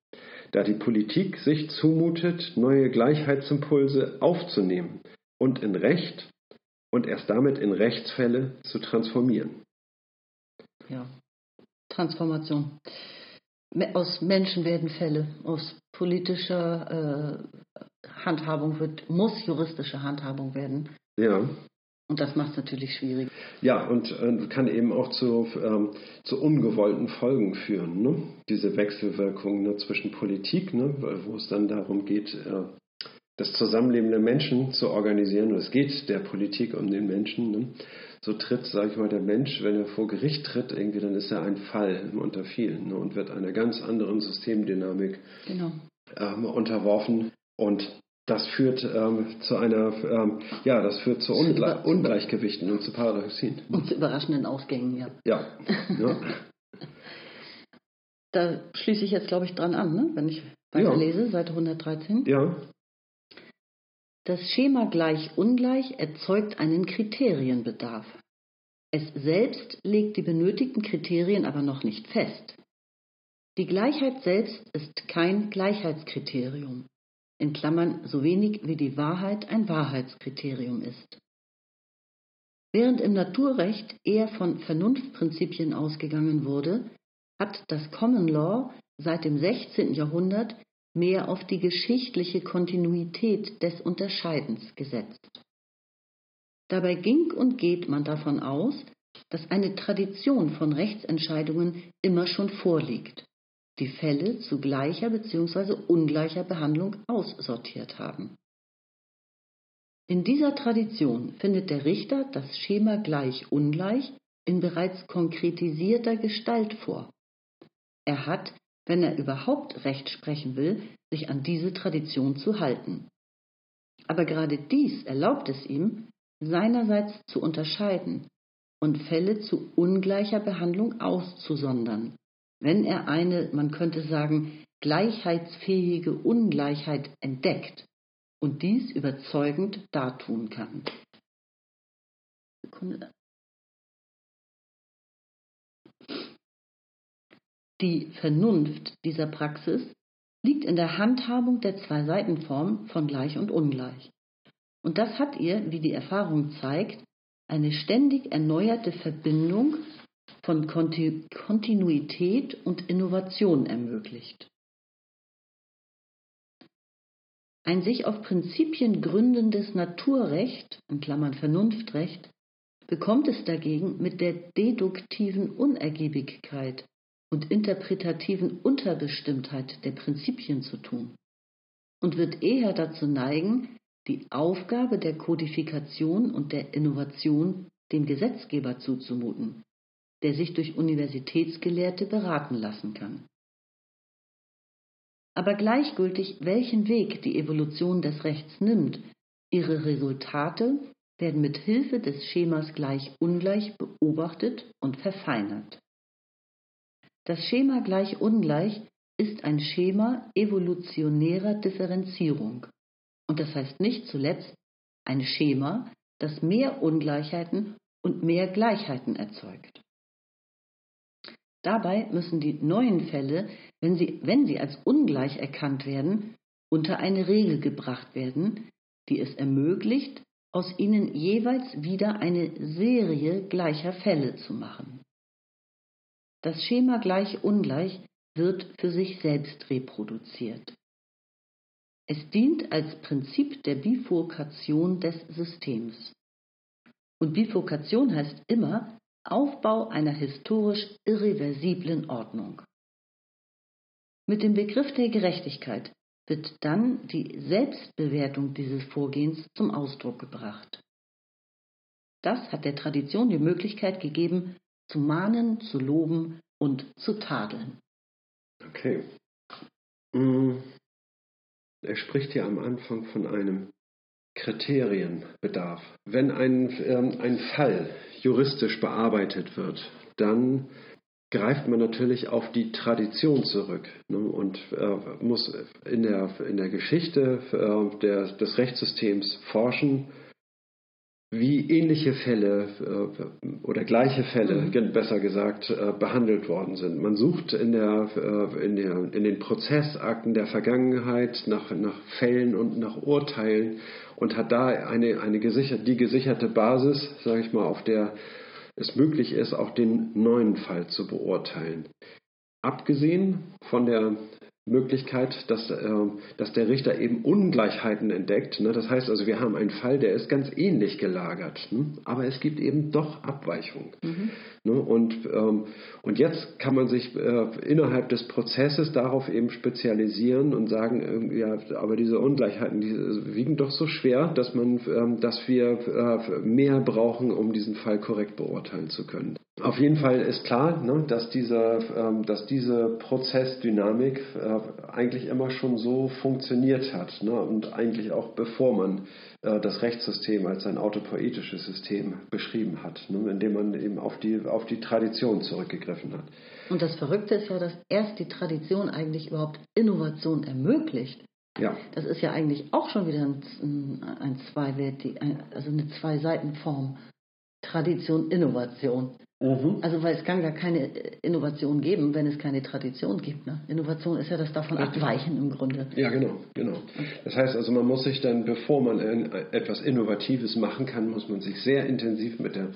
da die Politik sich zumutet, neue Gleichheitsimpulse aufzunehmen und in Recht und erst damit in Rechtsfälle zu transformieren. Ja, Transformation aus Menschen werden Fälle, aus politischer äh, Handhabung wird, muss juristische Handhabung werden. Ja. Und das macht es natürlich schwierig. Ja, und äh, kann eben auch zu, ähm, zu ungewollten Folgen führen. Ne? Diese Wechselwirkung ne, zwischen Politik, ne, wo es dann darum geht, äh, das Zusammenleben der Menschen zu organisieren. Und es geht der Politik um den Menschen. Ne? so tritt, sage ich mal, der Mensch, wenn er vor Gericht tritt, irgendwie, dann ist er ein Fall unter vielen ne, und wird einer ganz anderen Systemdynamik genau. ähm, unterworfen. Und das führt ähm, zu einer, ähm, ja, das führt zu Ungle Ungleichgewichten und zu Paradoxien. Und zu überraschenden Ausgängen, ja. Ja. ja. da schließe ich jetzt, glaube ich, dran an, ne? wenn ich weiterlese, ja. Seite 113. Ja. Das Schema gleich-ungleich erzeugt einen Kriterienbedarf. Es selbst legt die benötigten Kriterien aber noch nicht fest. Die Gleichheit selbst ist kein Gleichheitskriterium, in Klammern so wenig wie die Wahrheit ein Wahrheitskriterium ist. Während im Naturrecht eher von Vernunftprinzipien ausgegangen wurde, hat das Common Law seit dem 16. Jahrhundert mehr auf die geschichtliche Kontinuität des Unterscheidens gesetzt. Dabei ging und geht man davon aus, dass eine Tradition von Rechtsentscheidungen immer schon vorliegt, die Fälle zu gleicher bzw. ungleicher Behandlung aussortiert haben. In dieser Tradition findet der Richter das Schema gleich-ungleich in bereits konkretisierter Gestalt vor. Er hat, wenn er überhaupt Recht sprechen will, sich an diese Tradition zu halten. Aber gerade dies erlaubt es ihm, seinerseits zu unterscheiden und Fälle zu ungleicher Behandlung auszusondern, wenn er eine, man könnte sagen, gleichheitsfähige Ungleichheit entdeckt und dies überzeugend dartun kann. Sekunde. Die Vernunft dieser Praxis liegt in der Handhabung der Zwei-Seiten-Form von gleich und ungleich. Und das hat ihr, wie die Erfahrung zeigt, eine ständig erneuerte Verbindung von Kontinuität und Innovation ermöglicht. Ein sich auf Prinzipien gründendes Naturrecht, in Klammern Vernunftrecht, bekommt es dagegen mit der deduktiven Unergiebigkeit und interpretativen Unterbestimmtheit der Prinzipien zu tun und wird eher dazu neigen, die Aufgabe der Kodifikation und der Innovation dem Gesetzgeber zuzumuten, der sich durch Universitätsgelehrte beraten lassen kann. Aber gleichgültig, welchen Weg die Evolution des Rechts nimmt, ihre Resultate werden mit Hilfe des Schemas gleich-ungleich beobachtet und verfeinert. Das Schema gleich-ungleich ist ein Schema evolutionärer Differenzierung und das heißt nicht zuletzt ein Schema, das mehr Ungleichheiten und mehr Gleichheiten erzeugt. Dabei müssen die neuen Fälle, wenn sie, wenn sie als ungleich erkannt werden, unter eine Regel gebracht werden, die es ermöglicht, aus ihnen jeweils wieder eine Serie gleicher Fälle zu machen. Das Schema gleich-ungleich wird für sich selbst reproduziert. Es dient als Prinzip der Bifurkation des Systems. Und Bifurkation heißt immer Aufbau einer historisch irreversiblen Ordnung. Mit dem Begriff der Gerechtigkeit wird dann die Selbstbewertung dieses Vorgehens zum Ausdruck gebracht. Das hat der Tradition die Möglichkeit gegeben, zu mahnen, zu loben und zu tadeln. Okay. Mm. Er spricht ja am Anfang von einem Kriterienbedarf. Wenn ein, ähm, ein Fall juristisch bearbeitet wird, dann greift man natürlich auf die Tradition zurück ne, und äh, muss in der, in der Geschichte äh, der, des Rechtssystems forschen, wie ähnliche Fälle äh, oder gleiche Fälle, mhm. besser gesagt, äh, behandelt worden sind. Man sucht in, der, äh, in, der, in den Prozessakten der Vergangenheit nach, nach Fällen und nach Urteilen und hat da eine, eine gesichert, die gesicherte Basis, sage ich mal, auf der es möglich ist, auch den neuen Fall zu beurteilen. Abgesehen von der Möglichkeit, dass, äh, dass der Richter eben Ungleichheiten entdeckt. Ne? Das heißt also, wir haben einen Fall, der ist ganz ähnlich gelagert, ne? aber es gibt eben doch Abweichungen. Mhm. Ne? Und, ähm, und jetzt kann man sich äh, innerhalb des Prozesses darauf eben spezialisieren und sagen, äh, ja, aber diese Ungleichheiten, die wiegen doch so schwer, dass man, ähm, dass wir äh, mehr brauchen, um diesen Fall korrekt beurteilen zu können. Auf jeden Fall ist klar, ne, dass, diese, ähm, dass diese Prozessdynamik äh, eigentlich immer schon so funktioniert hat ne, und eigentlich auch bevor man äh, das Rechtssystem als ein autopoetisches System beschrieben hat, ne, indem man eben auf die, auf die Tradition zurückgegriffen hat. Und das Verrückte ist ja, dass erst die Tradition eigentlich überhaupt Innovation ermöglicht. Ja. Das ist ja eigentlich auch schon wieder ein, ein Zweiwert, also eine Zwei-Seiten-Form. Tradition, Innovation. Mhm. Also weil es kann gar keine Innovation geben, wenn es keine Tradition gibt. Ne? Innovation ist ja das davon Richtig. Abweichen im Grunde. Ja, genau, genau. Das heißt also, man muss sich dann, bevor man etwas Innovatives machen kann, muss man sich sehr intensiv mit der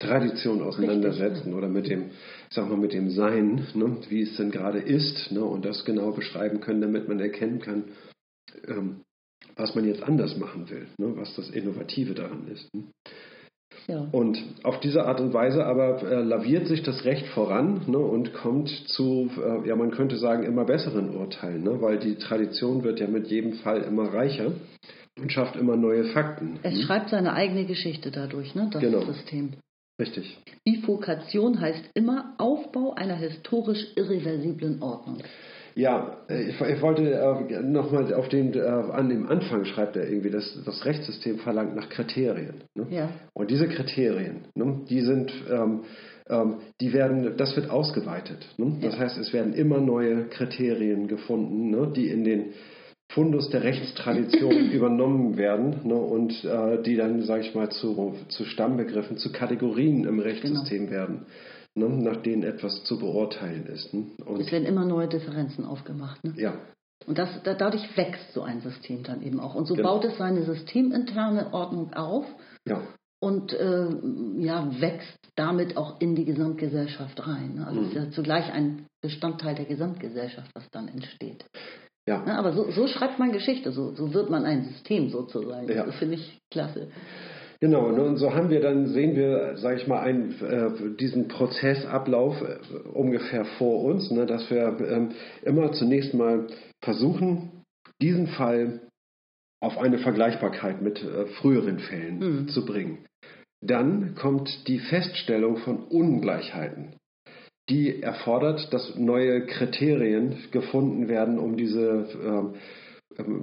Tradition auseinandersetzen Richtig, oder mit dem, sag mal, mit dem Sein, ne? wie es denn gerade ist, ne? und das genau beschreiben können, damit man erkennen kann, ähm, was man jetzt anders machen will, ne? was das Innovative daran ist. Ne? Ja. Und auf diese Art und Weise aber äh, laviert sich das Recht voran ne, und kommt zu, äh, ja man könnte sagen, immer besseren Urteilen, ne, weil die Tradition wird ja mit jedem Fall immer reicher und schafft immer neue Fakten. Es hm? schreibt seine eigene Geschichte dadurch, ne, das genau. System. Richtig. Bifurkation heißt immer Aufbau einer historisch irreversiblen Ordnung. Ja, ich, ich wollte äh, nochmal auf den, äh, an dem Anfang schreibt er irgendwie, dass das Rechtssystem verlangt nach Kriterien. Ne? Ja. Und diese Kriterien, ne, die sind, ähm, ähm, die werden, das wird ausgeweitet. Ne? Das ja. heißt, es werden immer neue Kriterien gefunden, ne, die in den Fundus der Rechtstradition übernommen werden ne, und äh, die dann, sage ich mal, zu, zu Stammbegriffen, zu Kategorien im Rechtssystem genau. werden ne, nach denen etwas zu beurteilen ist. Ne? Es werden immer neue Differenzen aufgemacht. Ne? Ja. Und das, da, dadurch wächst so ein System dann eben auch. Und so genau. baut es seine systeminterne Ordnung auf ja. und äh, ja, wächst damit auch in die Gesamtgesellschaft rein. Ne? Also mhm. es ist ja zugleich ein Bestandteil der Gesamtgesellschaft, was dann entsteht. Ja. Ne? Aber so, so schreibt man Geschichte, so, so wird man ein System sozusagen. Ja. Das finde ich klasse. Genau, ne, und so haben wir dann, sehen wir, sage ich mal, einen, äh, diesen Prozessablauf äh, ungefähr vor uns, ne, dass wir ähm, immer zunächst mal versuchen, diesen Fall auf eine Vergleichbarkeit mit äh, früheren Fällen mhm. zu bringen. Dann kommt die Feststellung von Ungleichheiten. Die erfordert, dass neue Kriterien gefunden werden, um diese ähm,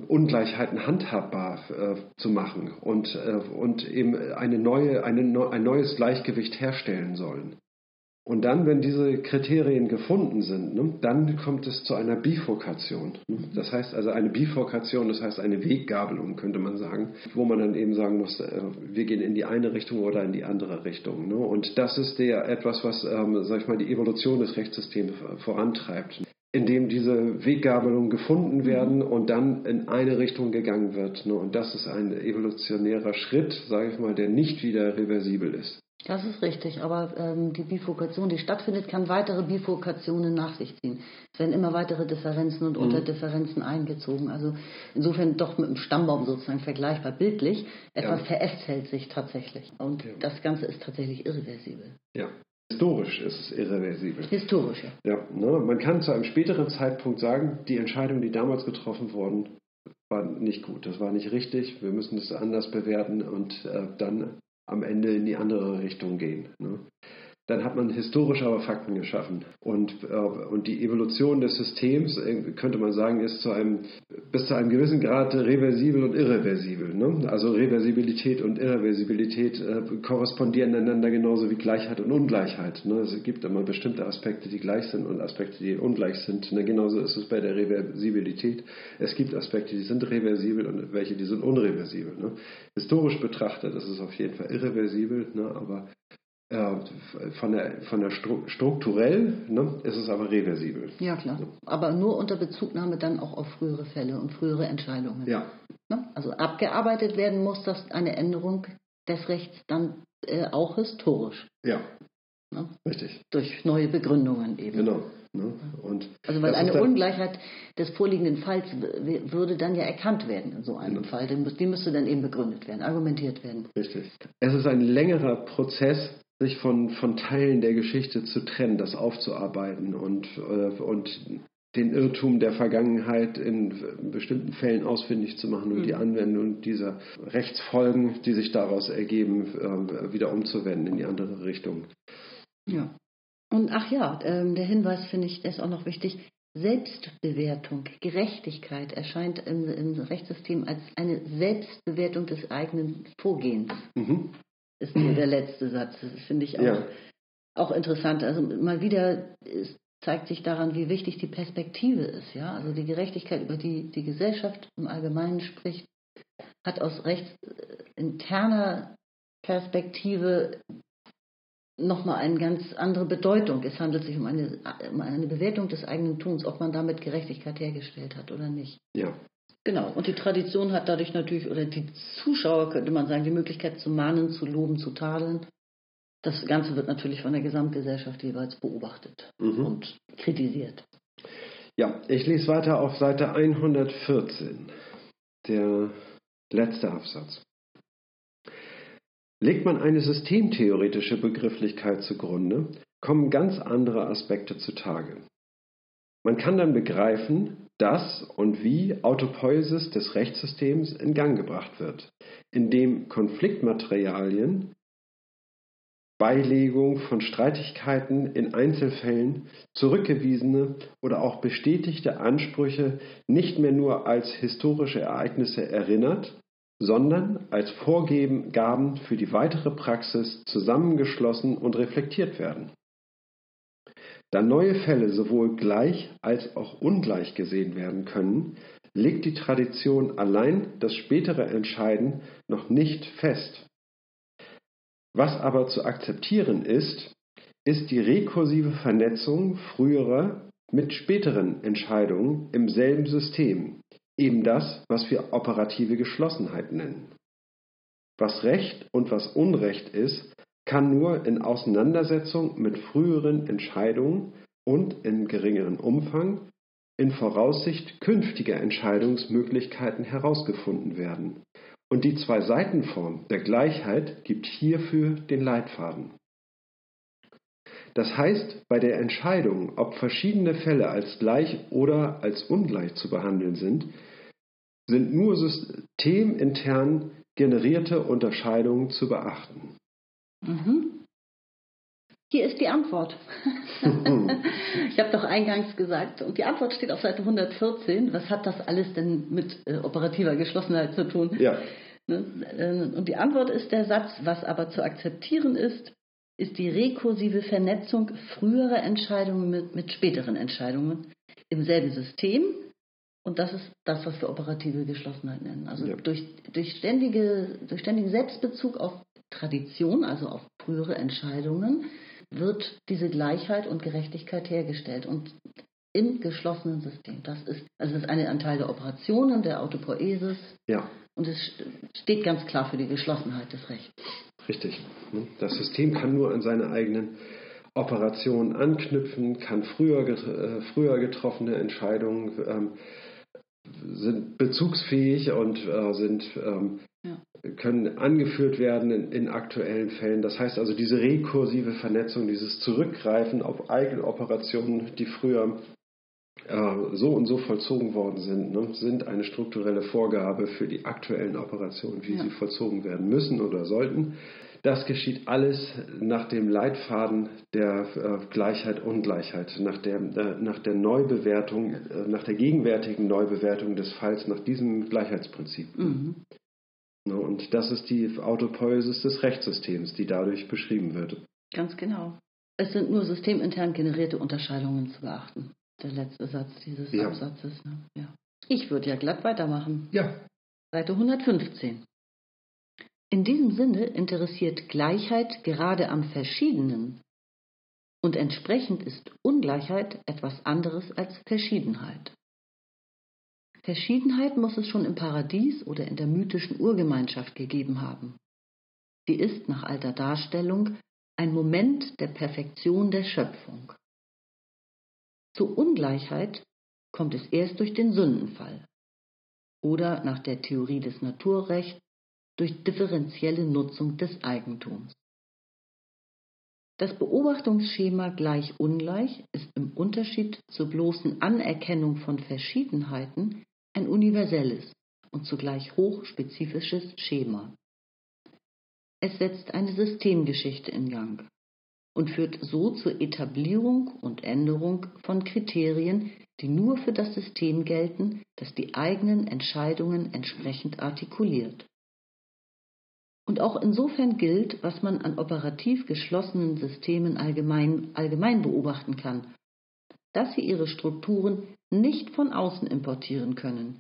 Ungleichheiten handhabbar äh, zu machen und, äh, und eben eine neue, eine, ein neues Gleichgewicht herstellen sollen. Und dann, wenn diese Kriterien gefunden sind, ne, dann kommt es zu einer Bifurkation. Ne? Das heißt also eine Bifurkation, das heißt eine Weggabelung, könnte man sagen, wo man dann eben sagen muss, äh, wir gehen in die eine Richtung oder in die andere Richtung. Ne? Und das ist der etwas, was, ähm, sag ich mal, die Evolution des Rechtssystems vorantreibt in dem diese Weggabelungen gefunden mhm. werden und dann in eine Richtung gegangen wird. Ne? Und das ist ein evolutionärer Schritt, sage ich mal, der nicht wieder reversibel ist. Das ist richtig, aber ähm, die Bifurkation, die stattfindet, kann weitere Bifurkationen nach sich ziehen. Es werden immer weitere Differenzen und mhm. Unterdifferenzen eingezogen. Also insofern doch mit dem Stammbaum sozusagen vergleichbar bildlich. Etwas ja. verästhält sich tatsächlich. Und ja. das Ganze ist tatsächlich irreversibel. Ja. Historisch ist es irreversibel. Historisch, ja. ne? Man kann zu einem späteren Zeitpunkt sagen, die Entscheidung, die damals getroffen worden, war nicht gut. Das war nicht richtig. Wir müssen es anders bewerten und äh, dann am Ende in die andere Richtung gehen. Ne? Dann hat man historisch aber Fakten geschaffen. Und, äh, und die Evolution des Systems, äh, könnte man sagen, ist zu einem, bis zu einem gewissen Grad reversibel und irreversibel. Ne? Also Reversibilität und Irreversibilität äh, korrespondieren einander genauso wie Gleichheit und Ungleichheit. Ne? Es gibt immer bestimmte Aspekte, die gleich sind und Aspekte, die ungleich sind. Ne? Genauso ist es bei der Reversibilität. Es gibt Aspekte, die sind reversibel und welche, die sind unreversibel. Ne? Historisch betrachtet ist es auf jeden Fall irreversibel, ne? aber von der, von der Stru strukturell ne, ist es aber reversibel. Ja, klar. Aber nur unter Bezugnahme dann auch auf frühere Fälle und frühere Entscheidungen. Ja. Ne? Also abgearbeitet werden muss das eine Änderung des Rechts dann äh, auch historisch. Ja. Ne? Richtig. Durch neue Begründungen eben. Genau. Ne? Und also weil eine Ungleichheit des vorliegenden Falls würde dann ja erkannt werden in so einem genau. Fall. Die müsste dann eben begründet werden, argumentiert werden. Richtig. Es ist ein längerer Prozess, sich von, von Teilen der Geschichte zu trennen, das aufzuarbeiten und, äh, und den Irrtum der Vergangenheit in bestimmten Fällen ausfindig zu machen und mhm. die Anwendung dieser Rechtsfolgen, die sich daraus ergeben, äh, wieder umzuwenden in die andere Richtung. Ja. Und ach ja, ähm, der Hinweis finde ich ist auch noch wichtig. Selbstbewertung, Gerechtigkeit erscheint im, im Rechtssystem als eine Selbstbewertung des eigenen Vorgehens. Mhm ist nur der letzte Satz. Das finde ich auch, ja. auch interessant. Also mal wieder ist, zeigt sich daran, wie wichtig die Perspektive ist. Ja? Also die Gerechtigkeit, über die die Gesellschaft im Allgemeinen spricht, hat aus rechtsinterner Perspektive nochmal eine ganz andere Bedeutung. Es handelt sich um eine, um eine Bewertung des eigenen Tuns, ob man damit Gerechtigkeit hergestellt hat oder nicht. Ja. Genau, und die Tradition hat dadurch natürlich, oder die Zuschauer könnte man sagen, die Möglichkeit zu mahnen, zu loben, zu tadeln. Das Ganze wird natürlich von der Gesamtgesellschaft jeweils beobachtet Mhm. und kritisiert. Ja, ich lese weiter auf Seite 114, der letzte Absatz. Legt man eine systemtheoretische Begrifflichkeit zugrunde, kommen ganz andere Aspekte zutage. Man kann dann begreifen, dass und wie Autopoiesis des Rechtssystems in Gang gebracht wird, indem Konfliktmaterialien, Beilegung von Streitigkeiten in Einzelfällen, zurückgewiesene oder auch bestätigte Ansprüche nicht mehr nur als historische Ereignisse erinnert, sondern als Vorgaben für die weitere Praxis zusammengeschlossen und reflektiert werden. Da neue Fälle sowohl gleich als auch ungleich gesehen werden können, legt die Tradition allein das spätere Entscheiden noch nicht fest. Was aber zu akzeptieren ist, ist die rekursive Vernetzung früherer mit späteren Entscheidungen im selben System, eben das, was wir operative Geschlossenheit nennen. Was Recht und was Unrecht ist, kann nur in Auseinandersetzung mit früheren Entscheidungen und in geringeren Umfang in Voraussicht künftiger Entscheidungsmöglichkeiten herausgefunden werden. Und die Zwei-Seiten-Form der Gleichheit gibt hierfür den Leitfaden. Das heißt, bei der Entscheidung, ob verschiedene Fälle als gleich oder als ungleich zu behandeln sind, sind nur systemintern generierte Unterscheidungen zu beachten. Mhm. Hier ist die Antwort. ich habe doch eingangs gesagt, und die Antwort steht auf Seite 114. Was hat das alles denn mit äh, operativer Geschlossenheit zu tun? Ja. Ne? Äh, Und die Antwort ist der Satz, was aber zu akzeptieren ist, ist die rekursive Vernetzung früherer Entscheidungen mit, mit späteren Entscheidungen im selben System. Und das ist das, was wir operative Geschlossenheit nennen. Also Ja. durch, durch, ständige, durch ständigen Selbstbezug auf Tradition, also auf frühere Entscheidungen, wird diese Gleichheit und Gerechtigkeit hergestellt. Und im geschlossenen System. Das ist, also das ist eine ein Teil der Operationen, der Autopoiesis. Ja, Und es steht ganz klar für die Geschlossenheit des Rechts. richtig. Das System kann nur an seine eigenen Operationen anknüpfen, kann früher, äh, früher getroffene Entscheidungen ähm, sind bezugsfähig und äh, sind, ähm. Können angeführt werden in, in aktuellen Fällen. Das heißt also, diese rekursive Vernetzung, dieses Zurückgreifen auf eigene Operationen, die früher äh, so und so vollzogen worden sind, ne, sind eine strukturelle Vorgabe für die aktuellen Operationen, wie Ja. sie vollzogen werden müssen oder sollten. Das geschieht alles nach dem Leitfaden der äh, Gleichheit, Ungleichheit, nach der, äh, nach der Neubewertung, äh, nach der gegenwärtigen Neubewertung des Falls nach diesem Gleichheitsprinzip. Mhm. Ne, Und das ist die Autopoiesis des Rechtssystems, die dadurch beschrieben wird. Ganz genau. Es sind nur systemintern generierte Unterscheidungen zu beachten. Der letzte Satz dieses Ja. Absatzes. Ne? Ja. Ich würde ja glatt weitermachen. Ja. Seite 115. In diesem Sinne interessiert Gleichheit gerade am Verschiedenen. Und entsprechend ist Ungleichheit etwas anderes als Verschiedenheit. Verschiedenheit muss es schon im Paradies oder in der mythischen Urgemeinschaft gegeben haben. Sie ist nach alter Darstellung ein Moment der Perfektion der Schöpfung. Zur Ungleichheit kommt es erst durch den Sündenfall oder nach der Theorie des Naturrechts durch differenzielle Nutzung des Eigentums. Das Beobachtungsschema gleich-ungleich ist im Unterschied zur bloßen Anerkennung von Verschiedenheiten ein universelles und zugleich hochspezifisches Schema. Es setzt eine Systemgeschichte in Gang und führt so zur Etablierung und Änderung von Kriterien, die nur für das System gelten, das die eigenen Entscheidungen entsprechend artikuliert. Und auch insofern gilt, was man an operativ geschlossenen Systemen allgemein, allgemein beobachten kann, dass sie ihre Strukturen nicht von außen importieren können,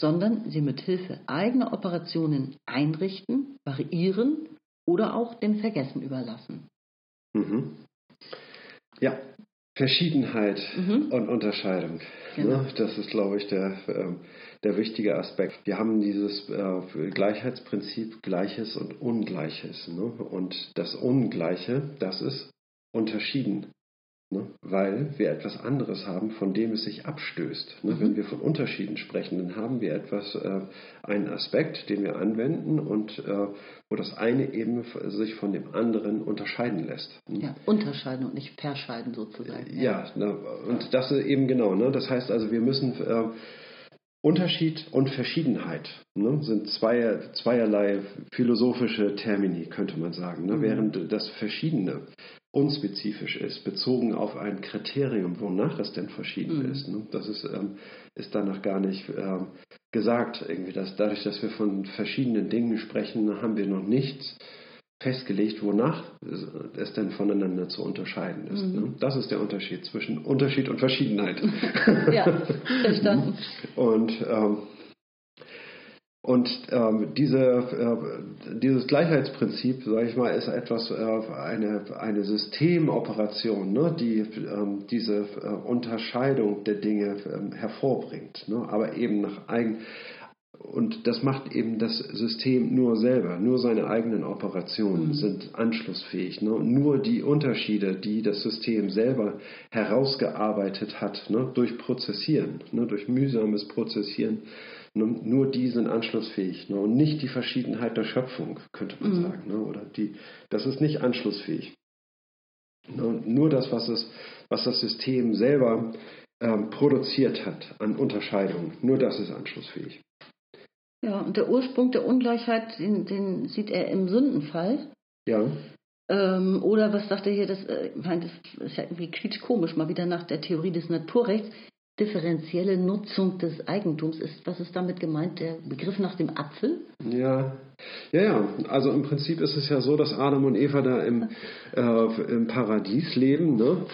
sondern sie mit Hilfe eigener Operationen einrichten, variieren oder auch dem Vergessen überlassen. Mhm. Ja, Verschiedenheit Mhm. und Unterscheidung. Genau. Ne? Das ist, glaube ich, der, ähm, der wichtige Aspekt. Wir haben dieses äh, Gleichheitsprinzip Gleiches und Ungleiches. Ne? Und das Ungleiche, das ist unterschieden. Ne? Weil wir etwas anderes haben, von dem es sich abstößt. Ne? Mhm. Wenn wir von Unterschieden sprechen, dann haben wir etwas, äh, einen Aspekt, den wir anwenden und äh, wo das eine eben sich von dem anderen unterscheiden lässt. Ne? Ja, unterscheiden und nicht verscheiden sozusagen. Ja, ne, und das ist eben genau. Ne? Das heißt also, wir müssen äh, Unterschied und Verschiedenheit ne, sind zwei, zweierlei philosophische Termini, könnte man sagen. Ne? Mhm. Während das Verschiedene unspezifisch ist, bezogen auf ein Kriterium, wonach es denn verschieden Mhm. ist. Ne? Das ist, ähm, ist danach gar nicht ähm, gesagt. Irgendwie, dass dadurch, dass wir von verschiedenen Dingen sprechen, haben wir noch nichts festgelegt, wonach es denn voneinander zu unterscheiden ist. Mhm. Ne? Das ist der Unterschied zwischen Unterschied und Verschiedenheit. ja, verstanden. Und, ähm, und ähm, diese, äh, dieses Gleichheitsprinzip, sage ich mal, ist etwas, äh, eine, eine Systemoperation, ne, die ähm, diese äh, Unterscheidung der Dinge ähm, hervorbringt, ne, aber eben nach eigen und das macht eben das System nur selber, nur seine eigenen Operationen Mhm. sind anschlussfähig. Ne? Nur die Unterschiede, die das System selber herausgearbeitet hat, ne? durch Prozessieren, ne? durch mühsames Prozessieren, ne? nur die sind anschlussfähig. Ne? Und nicht die Verschiedenheit der Schöpfung, könnte man Mhm. sagen. Ne? Oder die, das ist nicht anschlussfähig. Ne? Nur das, was, es, was das System selber ähm, produziert hat an Unterscheidungen, nur das ist anschlussfähig. Ja, und der Ursprung der Ungleichheit, den, den sieht er im Sündenfall. Ja. Ähm, oder was sagt er hier, das, äh, ich meine, das ist ja irgendwie quietschkomisch, mal wieder nach der Theorie des Naturrechts. Differenzielle Nutzung des Eigentums ist, was ist damit gemeint? Der Begriff nach dem Apfel? Ja, ja, ja. Also im Prinzip ist es ja so, dass Adam und Eva da im, äh, im Paradies leben, ne?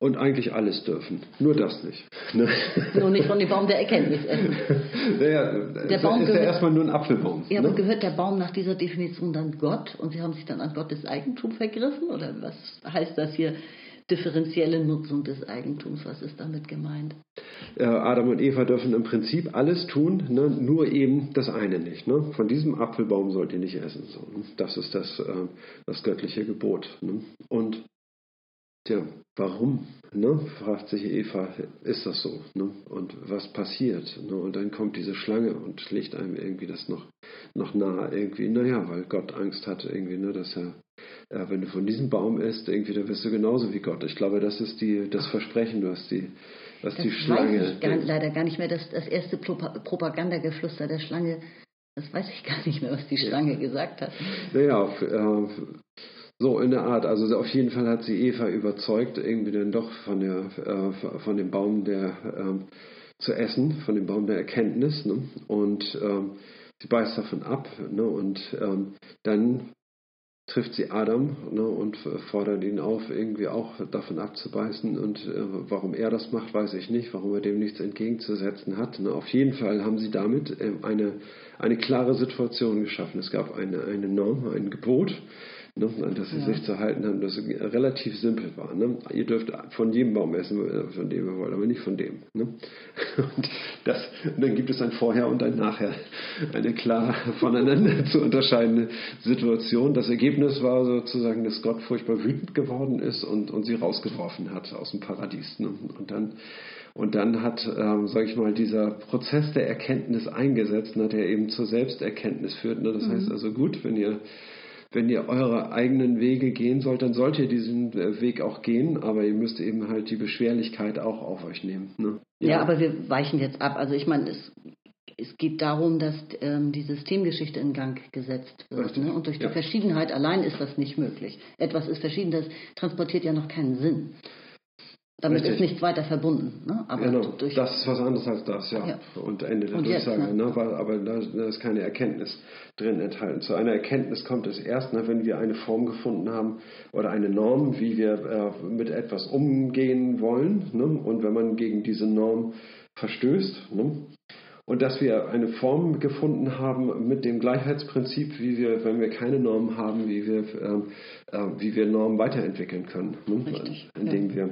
Und eigentlich alles dürfen. Nur das nicht. Ne? Nur nicht von dem Baum der Erkenntnis essen. Naja, der Baum ist ja gehört- erstmal nur ein Apfelbaum. Ja, ne? aber gehört der Baum nach dieser Definition dann Gott und sie haben sich dann an Gottes Eigentum vergriffen? Oder was heißt das hier? Differenzielle Nutzung des Eigentums, was ist damit gemeint? Äh, Adam und Eva dürfen im Prinzip alles tun, ne? nur eben das eine nicht. Ne? Von diesem Apfelbaum sollt ihr nicht essen. So, ne? Das ist das, äh, das göttliche Gebot. Ne? Und Tja, warum? Ne? fragt sich Eva, ist das so? Ne? Und was passiert? Ne? Und dann kommt diese Schlange und legt einem irgendwie das noch, noch nahe, irgendwie, naja, weil Gott Angst hat, irgendwie, ne, dass er, ja, wenn du von diesem Baum isst, irgendwie, dann bist du genauso wie Gott. Ich glaube, das ist die, das Versprechen, was die, was Das die Schlange. weiß ich gar, leider gar nicht mehr. Das, das erste Propa- Propagandageflüster der Schlange, das weiß ich gar nicht mehr, was die Schlange gesagt hat. Naja, auf, äh, so in der Art. Also auf jeden Fall hat sie Eva überzeugt, irgendwie dann doch von, der, äh, von dem Baum der ähm, zu essen, von dem Baum der Erkenntnis. Ne? Und ähm, sie beißt davon ab. Ne? Und ähm, dann trifft sie Adam ne? und fordert ihn auf, irgendwie auch davon abzubeißen. Und äh, warum er das macht, weiß ich nicht, warum er dem nichts entgegenzusetzen hat. Ne? Auf jeden Fall haben sie damit äh, eine, eine klare Situation geschaffen. Es gab eine, eine Norm, ein Gebot ne, an das sie Ja. sich zu halten haben, das relativ simpel war. Ne? Ihr dürft von jedem Baum essen, äh, von dem ihr wollt, aber nicht von dem. Ne? Und, das, und dann gibt es ein Vorher und ein Nachher, eine klar voneinander zu unterscheidende Situation. Das Ergebnis war sozusagen, dass Gott furchtbar wütend geworden ist und, und sie rausgeworfen hat aus dem Paradies. Ne? Und dann und dann hat, ähm, sage ich mal, dieser Prozess der Erkenntnis eingesetzt, ne, der eben zur Selbsterkenntnis führt. Ne? Das heißt also gut, wenn ihr wenn ihr eure eigenen Wege gehen sollt, dann sollt ihr diesen äh, Weg auch gehen, aber ihr müsst eben halt die Beschwerlichkeit auch auf euch nehmen. Ne? Ja. aber wir weichen jetzt ab. Also ich meine, es, es geht darum, dass ähm, die Systemgeschichte in Gang gesetzt wird. Ne? Und durch die Ja. Verschiedenheit allein ist das nicht möglich. Etwas ist verschieden, das transportiert ja noch keinen Sinn. Damit Richtig. ist nichts weiter verbunden. Ne? Aber genau, durch das ist was anderes als das, ja. Ja. Und Ende der Und jetzt, Durchsage. ne? Ne? Weil, aber da, da ist keine Erkenntnis drin enthalten. Zu einer Erkenntnis kommt es erst, ne, wenn wir eine Form gefunden haben oder eine Norm, wie wir äh, mit etwas umgehen wollen. Ne? Und wenn man gegen diese Norm verstößt, ne? und dass wir eine Form gefunden haben mit dem Gleichheitsprinzip, wie wir, wenn wir keine Normen haben, wie wir, äh, äh, wie wir Normen weiterentwickeln können. Ne? Richtig, Indem ja. wir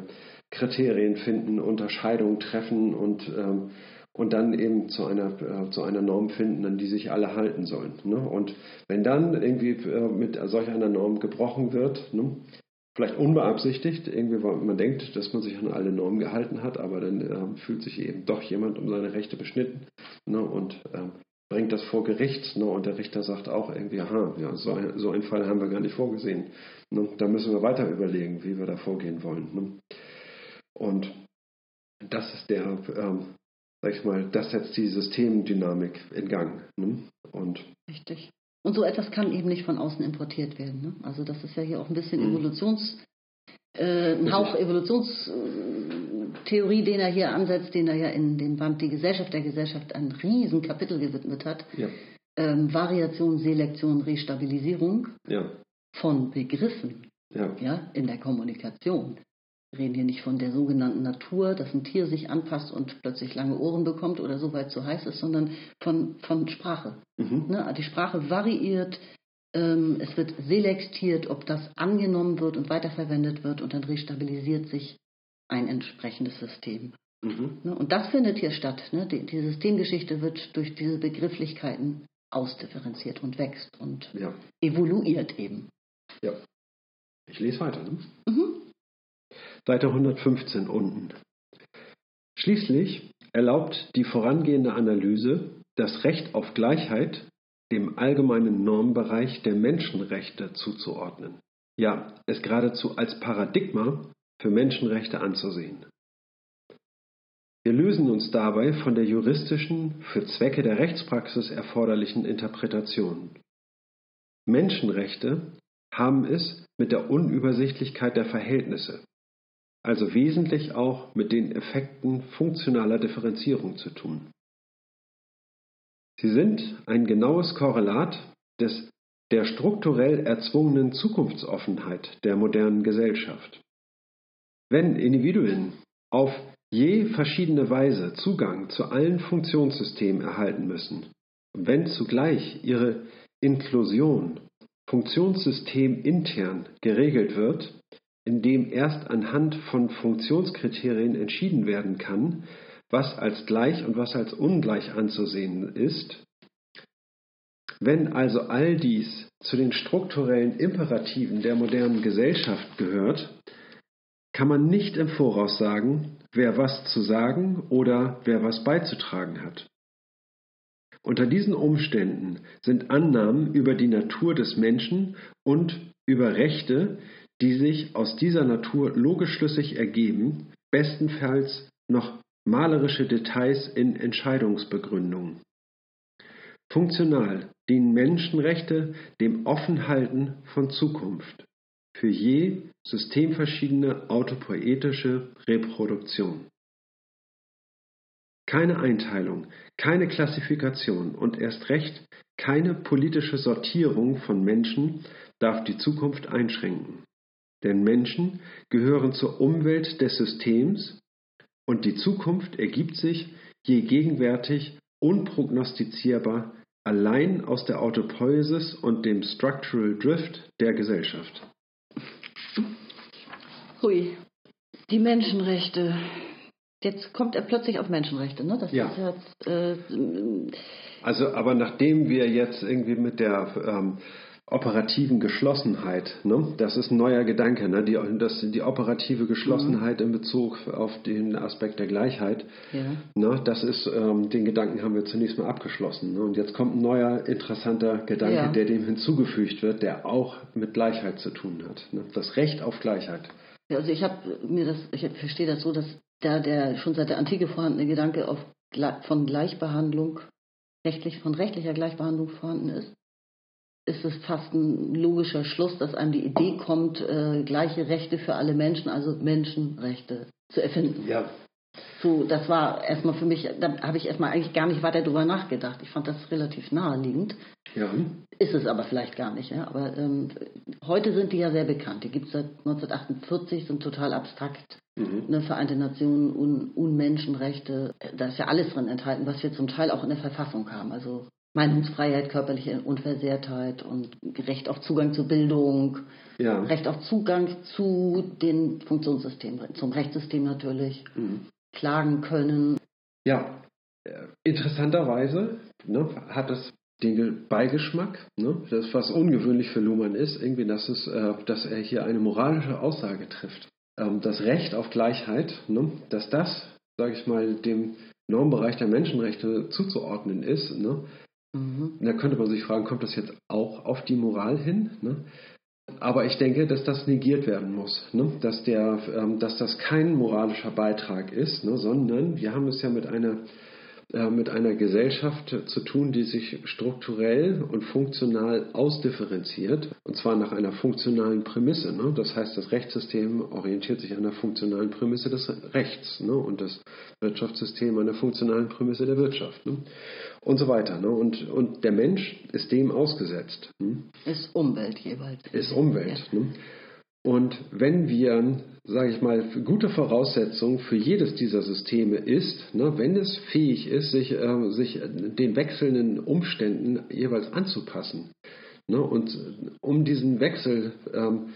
Kriterien finden, Unterscheidungen treffen und, ähm, und dann eben zu einer, äh, zu einer Norm finden, an die sich alle halten sollen. Ne? Und wenn dann irgendwie äh, mit solch einer Norm gebrochen wird, ne? vielleicht unbeabsichtigt, irgendwie, man denkt, dass man sich an alle Normen gehalten hat, aber dann äh, fühlt sich eben doch jemand um seine Rechte beschnitten ne, und äh, bringt das vor Gericht ne, und der Richter sagt auch irgendwie, aha, ja, so, ein, so einen Fall haben wir gar nicht vorgesehen. Ne, da müssen wir weiter überlegen, wie wir da vorgehen wollen. Ne. Und das ist der, ähm, sag ich mal, das setzt die Systemdynamik in Gang. Ne. Und Richtig. Und so etwas kann eben nicht von außen importiert werden. Ne? Also das ist ja hier auch ein bisschen mhm. Evolutions, äh, ein Hauch Evolutionstheorie, den er hier ansetzt, den er ja in dem Band Die Gesellschaft der Gesellschaft ein Riesenkapitel gewidmet hat. Ja. Ähm, Variation, Selektion, Restabilisierung ja. von Begriffen ja. Ja, in der Kommunikation. Wir reden hier nicht von der sogenannten Natur, dass ein Tier sich anpasst und plötzlich lange Ohren bekommt oder so weit zu heiß ist, sondern von, von Sprache. Mhm. Ne? Die Sprache variiert, ähm, es wird selektiert, ob das angenommen wird und weiterverwendet wird und dann restabilisiert sich ein entsprechendes System. Mhm. Ne? Und das findet hier statt. Ne? Die, die, Systemgeschichte wird durch diese Begrifflichkeiten ausdifferenziert und wächst und ja. evoluiert eben. Ja. Ich lese weiter. Ne? Mhm. Seite 115 unten. Schließlich erlaubt die vorangehende Analyse das Recht auf Gleichheit dem allgemeinen Normbereich der Menschenrechte zuzuordnen. Ja, es geradezu als Paradigma für Menschenrechte anzusehen. Wir lösen uns dabei von der juristischen, für Zwecke der Rechtspraxis erforderlichen Interpretation. Menschenrechte haben es mit der Unübersichtlichkeit der Verhältnisse, also wesentlich auch mit den Effekten funktionaler Differenzierung zu tun. Sie sind ein genaues Korrelat des, der strukturell erzwungenen Zukunftsoffenheit der modernen Gesellschaft. Wenn Individuen auf je verschiedene Weise Zugang zu allen Funktionssystemen erhalten müssen, wenn zugleich ihre Inklusion Funktionssystem intern geregelt wird, in dem erst anhand von Funktionskriterien entschieden werden kann, was als gleich und was als ungleich anzusehen ist. Wenn also all dies zu den strukturellen Imperativen der modernen Gesellschaft gehört, kann man nicht im Voraus sagen, wer was zu sagen oder wer was beizutragen hat. Unter diesen Umständen sind Annahmen über die Natur des Menschen und über Rechte, die sich aus dieser Natur logisch schlüssig ergeben, bestenfalls noch malerische Details in Entscheidungsbegründungen. Funktional dienen Menschenrechte dem Offenhalten von Zukunft für je systemverschiedene autopoetische Reproduktion. Keine Einteilung, keine Klassifikation und erst recht keine politische Sortierung von Menschen darf die Zukunft einschränken. Denn Menschen gehören zur Umwelt des Systems und die Zukunft ergibt sich je gegenwärtig unprognostizierbar allein aus der Autopoiesis und dem Structural Drift der Gesellschaft. Hui, die Menschenrechte. Jetzt kommt er plötzlich auf Menschenrechte, ne? Das ja. ist jetzt, äh, also, aber nachdem wir jetzt irgendwie mit der ähm, operativen Geschlossenheit. Ne? Das ist ein neuer Gedanke, ne? die, das, die operative Geschlossenheit mhm. in Bezug auf den Aspekt der Gleichheit. Ja. Ne? Das ist, ähm, den Gedanken haben wir zunächst mal abgeschlossen. Ne? Und jetzt kommt ein neuer, interessanter Gedanke, ja. der dem hinzugefügt wird, der auch mit Gleichheit zu tun hat. Ne? Das Recht auf Gleichheit. Ja, also ich habe mir das, ich verstehe das so, dass da der schon seit der Antike vorhandene Gedanke auf, von Gleichbehandlung, rechtlich, von rechtlicher Gleichbehandlung vorhanden ist ist es fast ein logischer Schluss, dass einem die Idee kommt, äh, gleiche Rechte für alle Menschen, also Menschenrechte zu erfinden. Ja. so, das war erstmal für mich, da habe ich erstmal eigentlich gar nicht weiter drüber nachgedacht. Ich fand das relativ naheliegend. Ja. Ist es aber vielleicht gar nicht. Ja? Aber ähm, heute sind die ja sehr bekannt. Die gibt es seit 1948, sind total abstrakt. Mhm. Eine Vereinte Nationen, Un Unmenschenrechte, da ist ja alles drin enthalten, was wir zum Teil auch in der Verfassung haben. Also Meinungsfreiheit, körperliche Unversehrtheit und Recht auf Zugang zur Bildung, ja. Recht auf Zugang zu den Funktionssystemen, zum Rechtssystem natürlich, mhm. klagen können. Ja, äh, interessanterweise ne, hat es den Beigeschmack, ne, das was ungewöhnlich für Luhmann ist, irgendwie, dass, es, äh, dass er hier eine moralische Aussage trifft. Ähm, das Recht auf Gleichheit, ne, dass das, sage ich mal, dem Normbereich der Menschenrechte zuzuordnen ist, ne, Mhm. Da könnte man sich fragen, kommt das jetzt auch auf die Moral hin? Ne? Aber ich denke, dass das negiert werden muss, ne? dass, der, ähm, dass das kein moralischer Beitrag ist, ne? sondern wir haben es ja mit einer äh, mit einer Gesellschaft zu tun, die sich strukturell und funktional ausdifferenziert, und zwar nach einer funktionalen Prämisse. Ne? Das heißt, das Rechtssystem orientiert sich an der funktionalen Prämisse des Rechts ne? und das Wirtschaftssystem an der funktionalen Prämisse der Wirtschaft. Ne? Und so weiter. Ne? Und, und der Mensch ist dem ausgesetzt. Hm? Ist Umwelt jeweils. Ist Umwelt. Ja. Und wenn wir, sage ich mal, gute Voraussetzung für jedes dieser Systeme ist, ne, wenn es fähig ist, sich, äh, sich den wechselnden Umständen jeweils anzupassen, ne, und um diesen Wechsel ähm,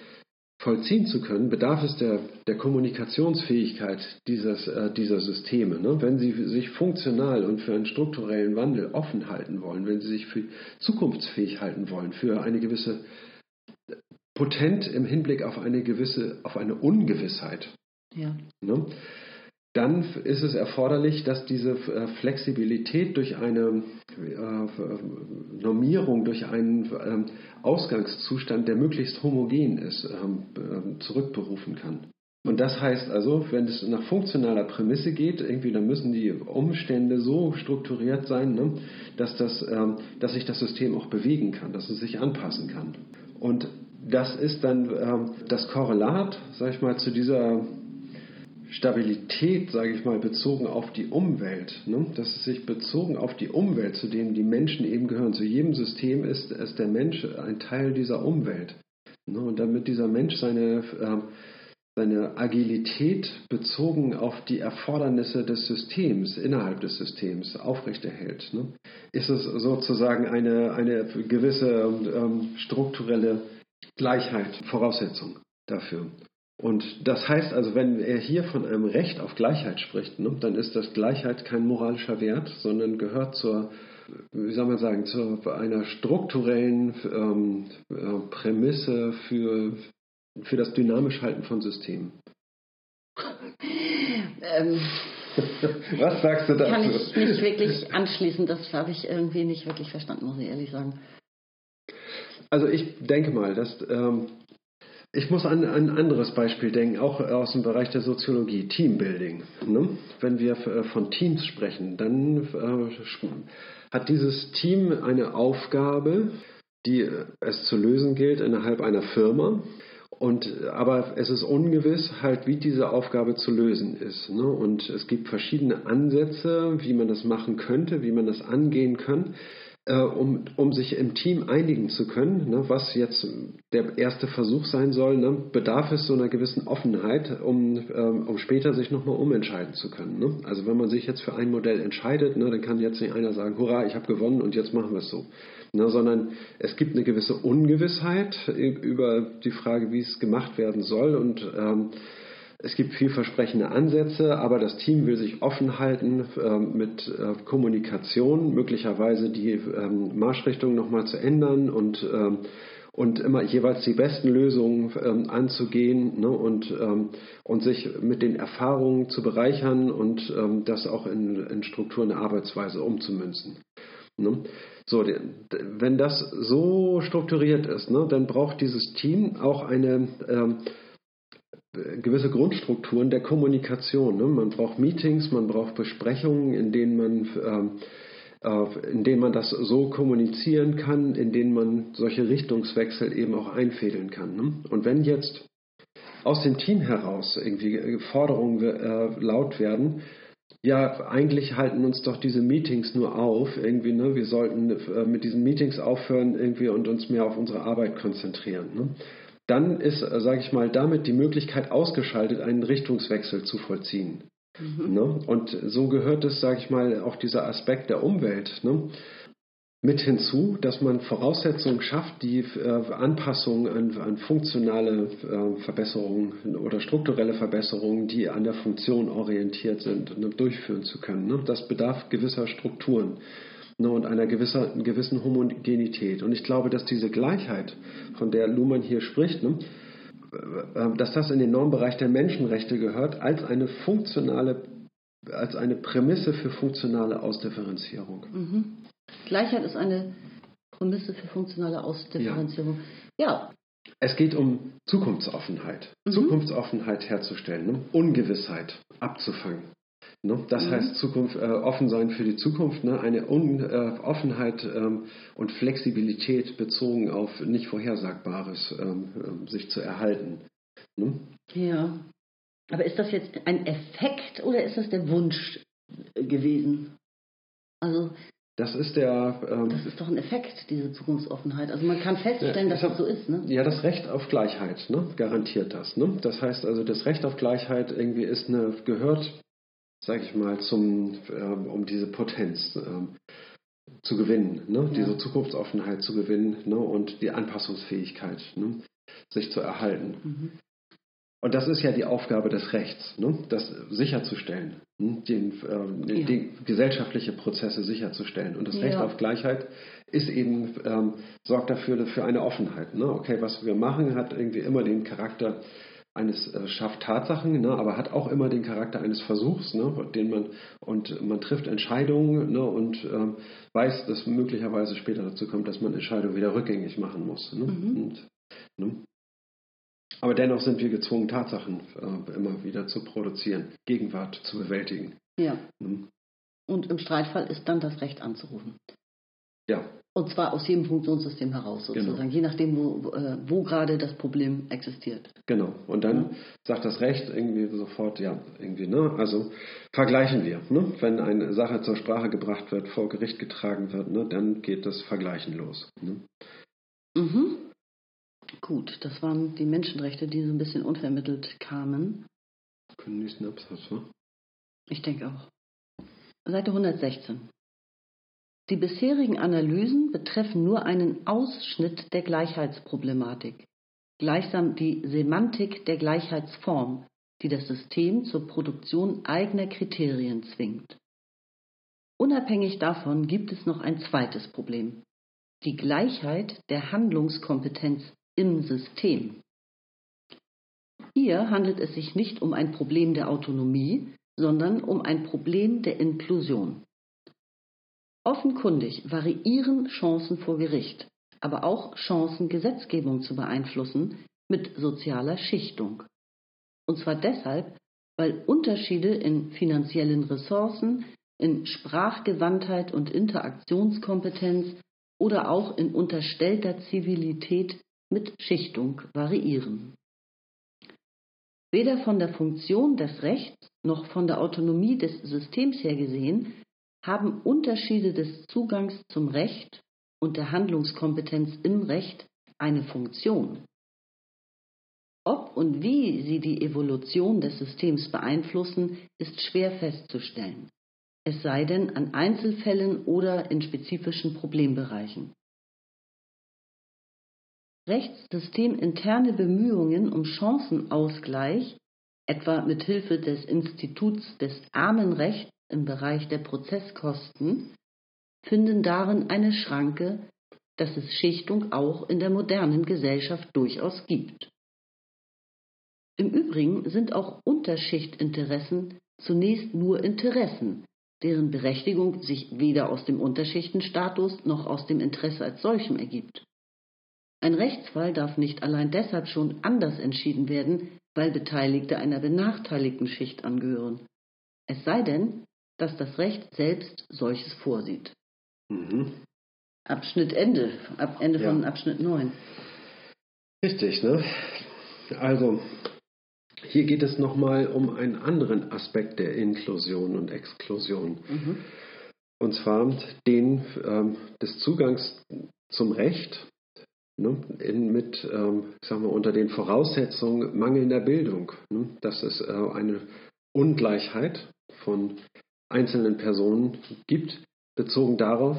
vollziehen zu können, bedarf es der, der Kommunikationsfähigkeit dieses, äh, dieser Systeme. Ne? Wenn sie sich funktional und für einen strukturellen Wandel offen halten wollen, wenn sie sich für zukunftsfähig halten wollen, für eine gewisse potent im Hinblick auf eine gewisse, auf eine Ungewissheit. Ja. Ne? Dann ist es erforderlich, dass diese äh, Flexibilität durch eine äh, Normierung, durch einen ähm, Ausgangszustand, der möglichst homogen ist, ähm, ähm, zurückberufen kann. Und das heißt also, wenn es nach funktionaler Prämisse geht, irgendwie, dann müssen die Umstände so strukturiert sein, ne, dass, das, ähm, dass sich das System auch bewegen kann, dass es sich anpassen kann. Und das ist dann ähm, das Korrelat, sage ich mal, zu dieser Stabilität, sage ich mal, bezogen auf die Umwelt. Ne? Dass es sich bezogen auf die Umwelt, zu dem die Menschen eben gehören. Zu jedem System ist, ist der Mensch ein Teil dieser Umwelt. Ne? Und damit dieser Mensch seine, äh, seine Agilität bezogen auf die Erfordernisse des Systems, innerhalb des Systems aufrechterhält, ne? ist es sozusagen eine, eine gewisse ähm, strukturelle Gleichheit Voraussetzung dafür. Und das heißt also, wenn er hier von einem Recht auf Gleichheit spricht, ne, dann ist das Gleichheit kein moralischer Wert, sondern gehört zur, wie soll man sagen, zu einer strukturellen ähm, äh, Prämisse für, für das dynamische Halten von Systemen. Ähm, Was sagst du dazu? Kann ich nicht wirklich anschließen, das habe ich irgendwie nicht wirklich verstanden, muss ich ehrlich sagen. Also ich denke mal, dass ähm, ich muss an, ein anderes Beispiel denken, auch aus dem Bereich der Soziologie, Teambuilding. Ne? Wenn wir äh, von Teams sprechen, dann äh, hat dieses Team eine Aufgabe, die es zu lösen gilt innerhalb einer Firma. Und, aber es ist ungewiss, halt, wie diese Aufgabe zu lösen ist. Ne? Und es gibt verschiedene Ansätze, wie man das machen könnte, wie man das angehen kann äh, um, um sich im Team einigen zu können, ne, was jetzt der erste Versuch sein soll, ne, bedarf es so einer gewissen Offenheit, um, ähm, um später sich nochmal umentscheiden zu können. Ne? Also wenn man sich jetzt für ein Modell entscheidet, ne, dann kann jetzt nicht einer sagen, hurra, ich habe gewonnen und jetzt machen wir es so. Ne, sondern es gibt eine gewisse Ungewissheit über die Frage, wie es gemacht werden soll und ähm, es gibt vielversprechende Ansätze, aber das Team will sich offen halten äh, mit äh, Kommunikation, möglicherweise die ähm, Marschrichtung nochmal zu ändern und, ähm, und immer jeweils die besten Lösungen ähm, anzugehen ne, und, ähm, und sich mit den Erfahrungen zu bereichern und ähm, das auch in, in Strukturen der Arbeitsweise umzumünzen. Ne? So, wenn das so strukturiert ist, ne, dann braucht dieses Team auch eine ähm, gewisse Grundstrukturen der Kommunikation. Ne? Man braucht Meetings, man braucht Besprechungen, in denen man, äh, in denen man das so kommunizieren kann, in denen man solche Richtungswechsel eben auch einfädeln kann. Ne? Und wenn jetzt aus dem Team heraus irgendwie Forderungen äh, laut werden, ja, eigentlich halten uns doch diese Meetings nur auf, irgendwie, ne? Wir sollten äh, mit diesen Meetings aufhören irgendwie und uns mehr auf unsere Arbeit konzentrieren. Ne? Dann ist, äh, sage ich mal, damit die Möglichkeit ausgeschaltet, einen Richtungswechsel zu vollziehen. Mhm. Ne? Und so gehört es, sage ich mal, auch dieser Aspekt der Umwelt. Ne? mit hinzu, dass man Voraussetzungen schafft, die äh, Anpassungen an, an funktionale äh, Verbesserungen oder strukturelle Verbesserungen, die an der Funktion orientiert sind, ne, durchführen zu können. Ne? Das bedarf gewisser Strukturen ne, und einer gewisser, gewissen Homogenität. Und ich glaube, dass diese Gleichheit, von der Luhmann hier spricht, ne, äh, äh, dass das in den Normbereich der Menschenrechte gehört, als eine funktionale, als eine Prämisse für funktionale Ausdifferenzierung. Mhm. Gleichheit ist eine Prämisse für funktionale Ausdifferenzierung. Ja. ja. Es geht um Zukunftsoffenheit. Mhm. Zukunftsoffenheit herzustellen, ne? Ungewissheit abzufangen. Ne? Das mhm. heißt, Zukunft, äh, offen sein für die Zukunft, ne? eine Un, äh, Offenheit ähm, und Flexibilität bezogen auf nicht Vorhersagbares ähm, äh, sich zu erhalten. Ne? Ja. Aber ist das jetzt ein Effekt oder ist das der Wunsch gewesen? Also das ist der. Ähm, das ist doch ein Effekt, diese Zukunftsoffenheit. Also man kann feststellen, dass das so ist. Ne? Ja, das Recht auf Gleichheit ne, garantiert das. Ne? Das heißt also, das Recht auf Gleichheit irgendwie ist eine, gehört, sage ich mal, zum, ähm, um diese Potenz ähm, zu gewinnen, ne? Ja. diese Zukunftsoffenheit zu gewinnen ne? und die Anpassungsfähigkeit, ne? sich zu erhalten. Mhm. Und das ist ja die Aufgabe des Rechts, ne? das sicherzustellen, ne? den, äh, ja. die gesellschaftliche Prozesse sicherzustellen. Und das ja. Recht auf Gleichheit ist eben, ähm, sorgt dafür für eine Offenheit. Ne? Okay, was wir machen, hat irgendwie immer den Charakter eines äh, schafft Tatsachen, ne, aber hat auch immer den Charakter eines Versuchs, ne, den man und man trifft Entscheidungen ne, und ähm, weiß, dass möglicherweise später dazu kommt, dass man Entscheidungen wieder rückgängig machen muss. Ne, mhm. und, ne. Aber dennoch sind wir gezwungen, Tatsachen äh, immer wieder zu produzieren, Gegenwart zu bewältigen. Ja. Mhm. Und im Streitfall ist dann das Recht anzurufen. Ja. Und zwar aus jedem Funktionssystem heraus genau. sozusagen, genau. je nachdem, wo, äh, wo gerade das Problem existiert. Genau. Und dann ja. sagt das Recht irgendwie sofort, ja, irgendwie, ne? Also vergleichen wir. Ne? Wenn eine Sache zur Sprache gebracht wird, vor Gericht getragen wird, ne, dann geht das Vergleichen los. Ne? Mhm. Gut, das waren die Menschenrechte, die so ein bisschen unvermittelt kamen. Können nächsten Absatz, wa? Ich denke auch. Seite 116. Die bisherigen Analysen betreffen nur einen Ausschnitt der Gleichheitsproblematik, gleichsam die Semantik der Gleichheitsform, die das System zur Produktion eigener Kriterien zwingt. Unabhängig davon gibt es noch ein zweites Problem, die Gleichheit der Handlungskompetenz im System. Hier handelt es sich nicht um ein Problem der Autonomie, sondern um ein Problem der Inklusion. Offenkundig variieren Chancen vor Gericht, aber auch Chancen, Gesetzgebung zu beeinflussen, mit sozialer Schichtung. Und zwar deshalb, weil Unterschiede in finanziellen Ressourcen, in Sprachgewandtheit und Interaktionskompetenz oder auch in unterstellter Zivilität mit Schichtung variieren. Weder von der Funktion des Rechts noch von der Autonomie des Systems her gesehen haben Unterschiede des Zugangs zum Recht und der Handlungskompetenz im Recht eine Funktion. Ob und wie sie die Evolution des Systems beeinflussen, ist schwer festzustellen, es sei denn an Einzelfällen oder in spezifischen Problembereichen. Rechtssysteminterne Bemühungen um Chancenausgleich, etwa mit Hilfe des Instituts des Armenrechts im Bereich der Prozesskosten, finden darin eine Schranke, dass es Schichtung auch in der modernen Gesellschaft durchaus gibt. Im Übrigen sind auch Unterschichtinteressen zunächst nur Interessen, deren Berechtigung sich weder aus dem Unterschichtenstatus noch aus dem Interesse als solchem ergibt. Ein Rechtsfall darf nicht allein deshalb schon anders entschieden werden, weil Beteiligte einer benachteiligten Schicht angehören. Es sei denn, dass das Recht selbst solches vorsieht. Mhm. Abschnitt Ende, ab Ende ja. von Abschnitt 9. Richtig, ne? Also, hier geht es nochmal um einen anderen Aspekt der Inklusion und Exklusion. Mhm. Und zwar den ähm, des Zugangs zum Recht ne, in, mit, ähm, sagen wir, unter den Voraussetzungen mangelnder Bildung. Ne, dass es äh, eine Ungleichheit von einzelnen Personen gibt, bezogen darauf,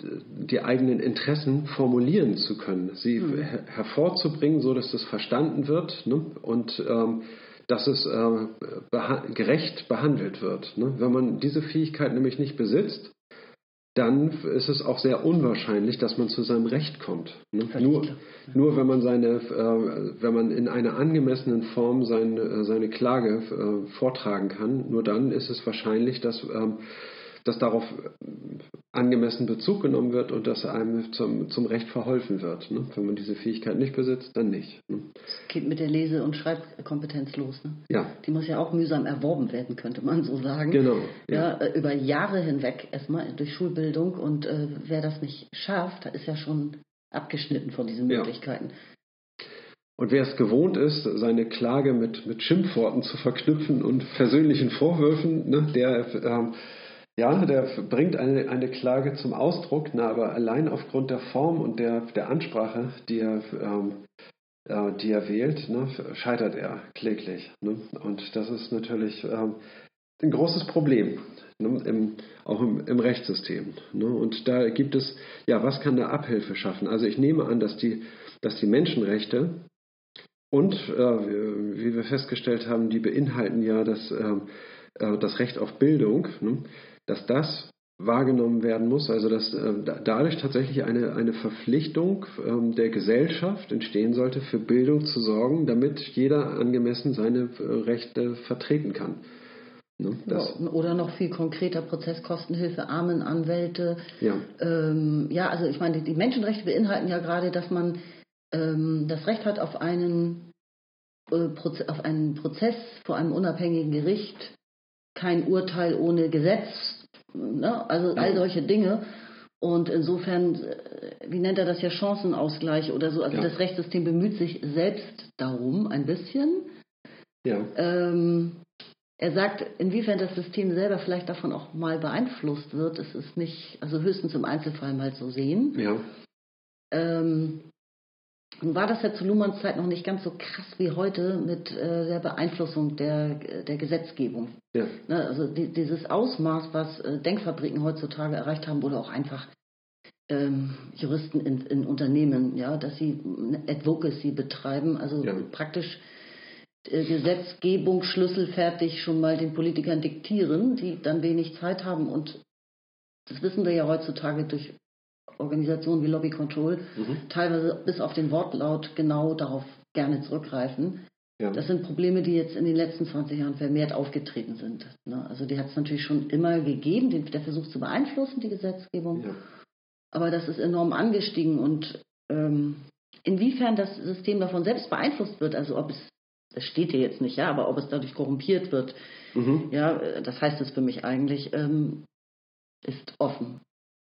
die eigenen Interessen formulieren zu können, sie mhm. her hervorzubringen, so dass das verstanden wird ne? und ähm, dass es äh, beha gerecht behandelt wird. Ne? Wenn man diese Fähigkeit nämlich nicht besitzt, dann ist es auch sehr unwahrscheinlich, dass man zu seinem Recht kommt. Ne? Nur, nur wenn man seine, äh, wenn man in einer angemessenen Form sein, äh, seine Klage äh, vortragen kann, nur dann ist es wahrscheinlich, dass ähm, dass darauf angemessen Bezug genommen wird und dass einem zum, zum Recht verholfen wird. Ne? Wenn man diese Fähigkeit nicht besitzt, dann nicht. Ne? Das geht mit der Lese- und Schreibkompetenz los. Ne? Ja. Die muss ja auch mühsam erworben werden, könnte man so sagen. Genau. Ja. ja äh, über Jahre hinweg erstmal durch Schulbildung und äh, wer das nicht schafft, ist ja schon abgeschnitten von diesen Möglichkeiten. Ja. Und wer es gewohnt ist, seine Klage mit, mit Schimpfworten zu verknüpfen und versöhnlichen Vorwürfen, ne, der ähm, ja, der bringt eine, eine Klage zum Ausdruck, na, aber allein aufgrund der Form und der, der Ansprache, die er, ähm, äh, die er wählt, ne, scheitert er kläglich. Ne? Und das ist natürlich ähm, ein großes Problem, ne, im, auch im, im Rechtssystem. Ne? Und da gibt es, ja, was kann da Abhilfe schaffen? Also ich nehme an, dass die, dass die Menschenrechte und, äh, wie wir festgestellt haben, die beinhalten ja das, ähm, äh, das Recht auf Bildung, ne? Dass das wahrgenommen werden muss, also dass äh, dadurch tatsächlich eine, eine Verpflichtung ähm, der Gesellschaft entstehen sollte, für Bildung zu sorgen, damit jeder angemessen seine äh, Rechte vertreten kann. Ne, ja, oder noch viel konkreter Prozesskostenhilfe, Armenanwälte. Ja. Ähm, ja, also ich meine, die Menschenrechte beinhalten ja gerade, dass man ähm, das Recht hat auf einen, äh, auf einen Prozess vor einem unabhängigen Gericht, kein Urteil ohne Gesetz, Ne? Also all solche Dinge. Und insofern, äh, wie nennt er das ja, Chancenausgleich oder so. Also ja. das Rechtssystem bemüht sich selbst darum ein bisschen. Ja. Ähm, er sagt, inwiefern das System selber vielleicht davon auch mal beeinflusst wird, ist es nicht, also höchstens im Einzelfall mal so sehen. Ja. Ähm, war das ja zu Luhmanns Zeit noch nicht ganz so krass wie heute mit äh, der Beeinflussung der, der Gesetzgebung. Ja. Ne, also die, dieses Ausmaß, was äh, Denkfabriken heutzutage erreicht haben, oder auch einfach ähm, Juristen in, in, Unternehmen, ja, dass sie Advocacy betreiben, also ja. praktisch äh, Gesetzgebung schlüsselfertig schon mal den Politikern diktieren, die dann wenig Zeit haben und das wissen wir ja heutzutage durch Organisationen wie Lobby Control mhm. teilweise bis auf den Wortlaut genau darauf gerne zurückgreifen. Ja. Das sind Probleme, die jetzt in den letzten 20 Jahren vermehrt aufgetreten sind. Ne? Also die hat es natürlich schon immer gegeben, den, der Versuch zu beeinflussen, die Gesetzgebung. Ja. Aber das ist enorm angestiegen und ähm, inwiefern das System davon selbst beeinflusst wird, also ob es, das steht hier jetzt nicht, ja, aber ob es dadurch korrumpiert wird, mhm. ja, das heißt es für mich eigentlich, ähm, ist offen.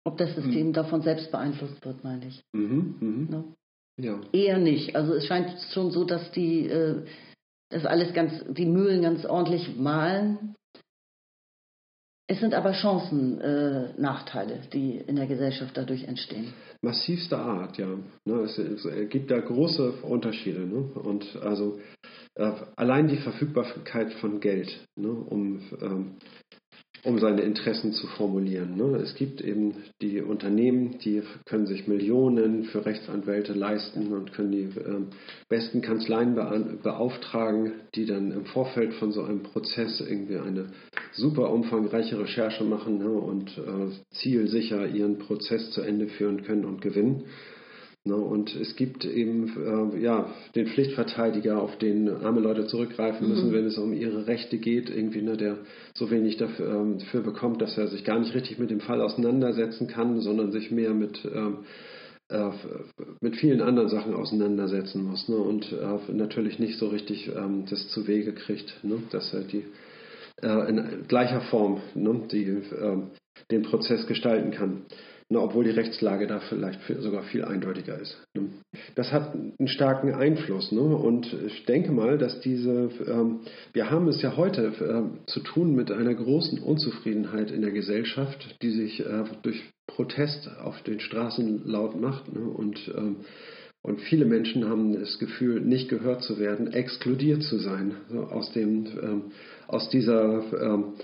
Ob das System mhm. davon selbst beeinflusst wird, meine ich. Mhm, mhm. Ne? Ja. Eher nicht. Also es scheint schon so, dass die äh, das alles ganz, die Mühlen ganz ordentlich malen. Es sind aber Chancen, äh, Nachteile, die in der Gesellschaft dadurch entstehen. Massivster Art, ja. Ne, es, es, gibt da große Unterschiede. Ne? Und also äh, allein die Verfügbarkeit von Geld, ne, um ähm, um seine Interessen zu formulieren. Ne? Es gibt eben die Unternehmen, die können sich Millionen für Rechtsanwälte leisten und können die ähm, besten Kanzleien beauftragen, die dann im Vorfeld von so einem Prozess irgendwie eine super umfangreiche Recherche machen ne? und äh, zielsicher ihren Prozess zu Ende führen können und gewinnen. Ne? Und es gibt eben äh, ja, den Pflichtverteidiger, auf den arme Leute zurückgreifen müssen, mhm. wenn es um ihre Rechte geht, irgendwie, ne, der so wenig dafür, ähm, dafür, bekommt, dass er sich gar nicht richtig mit dem Fall auseinandersetzen kann, sondern sich mehr mit, ähm, äh, mit vielen anderen Sachen auseinandersetzen muss ne? und äh, natürlich nicht so richtig ähm, das zu Wege kriegt, ne? dass er die äh, in gleicher Form ne? die ähm, den Prozess gestalten kann. Na, obwohl die Rechtslage da vielleicht sogar viel eindeutiger ist. Ne? Das hat einen starken Einfluss. Ne? Und ich denke mal, dass diese, ähm, wir haben es ja heute äh, zu tun mit einer großen Unzufriedenheit in der Gesellschaft, die sich äh, durch Protest auf den Straßen laut macht. Ne? Und, ähm, und viele Menschen haben das Gefühl, nicht gehört zu werden, exkludiert zu sein so aus, dem, ähm, aus dieser ähm,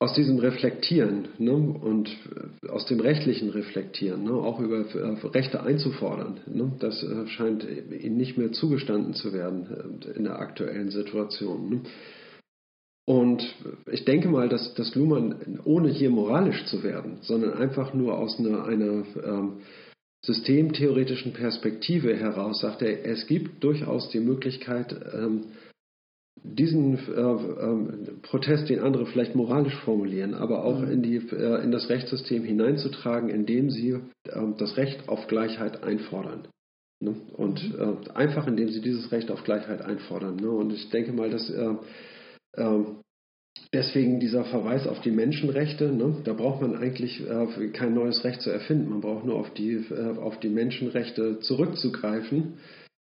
aus diesem Reflektieren ne, und äh, aus dem rechtlichen Reflektieren, ne, auch über äh, Rechte einzufordern, ne, das äh, scheint ihnen nicht mehr zugestanden zu werden in der aktuellen Situation. Ne. Und ich denke mal, dass, dass Luhmann, ohne hier moralisch zu werden, sondern einfach nur aus einer, einer ähm, systemtheoretischen Perspektive heraus sagt, er, es gibt durchaus die Möglichkeit, ähm, diesen äh, äh, Protest, den andere vielleicht moralisch formulieren, aber auch mhm. in, die, äh, in das Rechtssystem hineinzutragen, indem sie ähm, das Recht auf Gleichheit einfordern. Ne? Und mhm. äh, einfach indem sie dieses Recht auf Gleichheit einfordern. Ne? Und ich denke mal, dass äh, ähm, deswegen dieser Verweis auf die Menschenrechte, ne? da braucht man eigentlich äh, kein neues Recht zu erfinden, man braucht nur auf die, auf die Menschenrechte zurückzugreifen.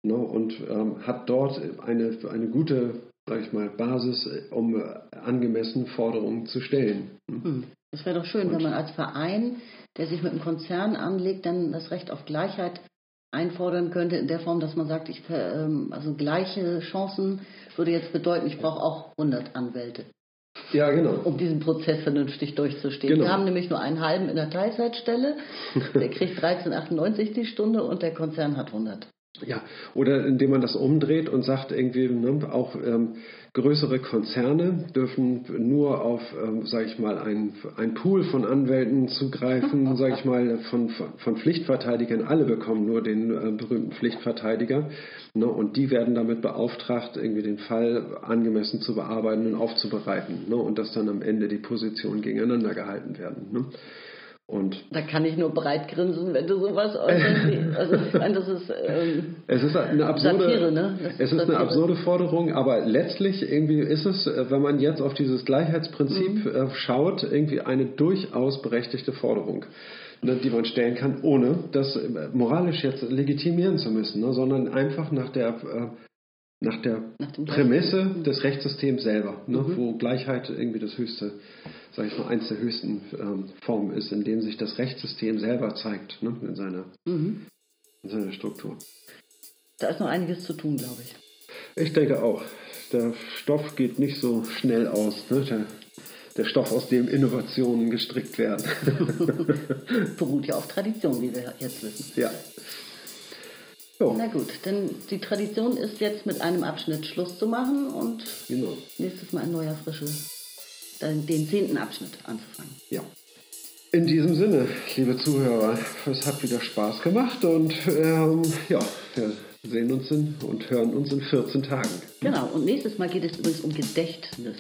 Ne, und ähm, hat dort eine, eine gute sage ich mal, Basis, um angemessen Forderungen zu stellen. Hm. Das wäre doch schön, Und wenn man als Verein, der sich mit einem Konzern anlegt, dann das Recht auf Gleichheit einfordern könnte, in der Form, dass man sagt, ich, ähm, also gleiche Chancen würde jetzt bedeuten, ich brauche auch 100 Anwälte. Ja, genau. Um diesen Prozess vernünftig durchzustehen. Genau. Wir haben nämlich nur einen halben in der Teilzeitstelle, der kriegt 13,98 die Stunde und der Konzern hat 100. Ja, oder indem man das umdreht und sagt irgendwie, ne, auch ähm, größere Konzerne dürfen nur auf, ähm, sage ich mal, ein, ein Pool von Anwälten zugreifen, sage ich mal, von, von Pflichtverteidigern. Alle bekommen nur den äh, berühmten Pflichtverteidiger ne, und die werden damit beauftragt, irgendwie den Fall angemessen zu bearbeiten und aufzubereiten ne, und dass dann am Ende die Positionen gegeneinander gehalten werden. Ne. Und da kann ich nur breit grinsen, wenn du sowas äußerst. also ich meine, das ist ähm, es ist eine absurde, Satire, ne? es ist eine absurde Forderung, aber letztlich irgendwie ist es, äh, wenn man jetzt auf dieses Gleichheitsprinzip mhm. Äh, schaut, irgendwie eine durchaus berechtigte Forderung, ne, die man stellen kann, ohne das äh, moralisch jetzt legitimieren zu müssen, ne, sondern einfach nach der nach der nach Prämisse des Rechtssystems selber, ne, mhm. wo Gleichheit irgendwie das höchste sage ich mal, eins der höchsten ähm, Formen ist, in dem sich das Rechtssystem selber zeigt, ne, in, seiner, mhm. in seiner Struktur. Da ist noch einiges zu tun, glaube ich. Ich denke auch. Der Stoff geht nicht so schnell aus. Ne? Der, der Stoff, aus dem Innovationen gestrickt werden. Beruht ja auf Tradition, wie wir jetzt wissen. Ja. Jo. Na gut, denn die Tradition ist jetzt mit einem Abschnitt Schluss zu machen und genau. nächstes Mal ein neuer, frischer den zehnten Abschnitt anzufangen. Ja. In diesem Sinne, liebe Zuhörer, es hat wieder Spaß gemacht und ähm, ja, wir sehen uns in, und hören uns in 14 Tagen. Genau, und nächstes Mal geht es übrigens um Gedächtnis.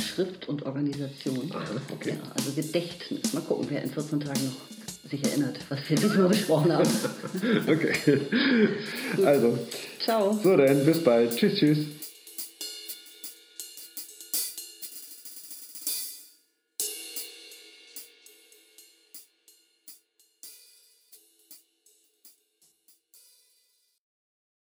Schrift und Organisation. Aha, okay. Ja, also Gedächtnis. Mal gucken, wer in 14 Tagen noch sich erinnert, was wir diesmal besprochen haben. okay. Also. Ciao. So, dann bis bald. Tschüss, tschüss.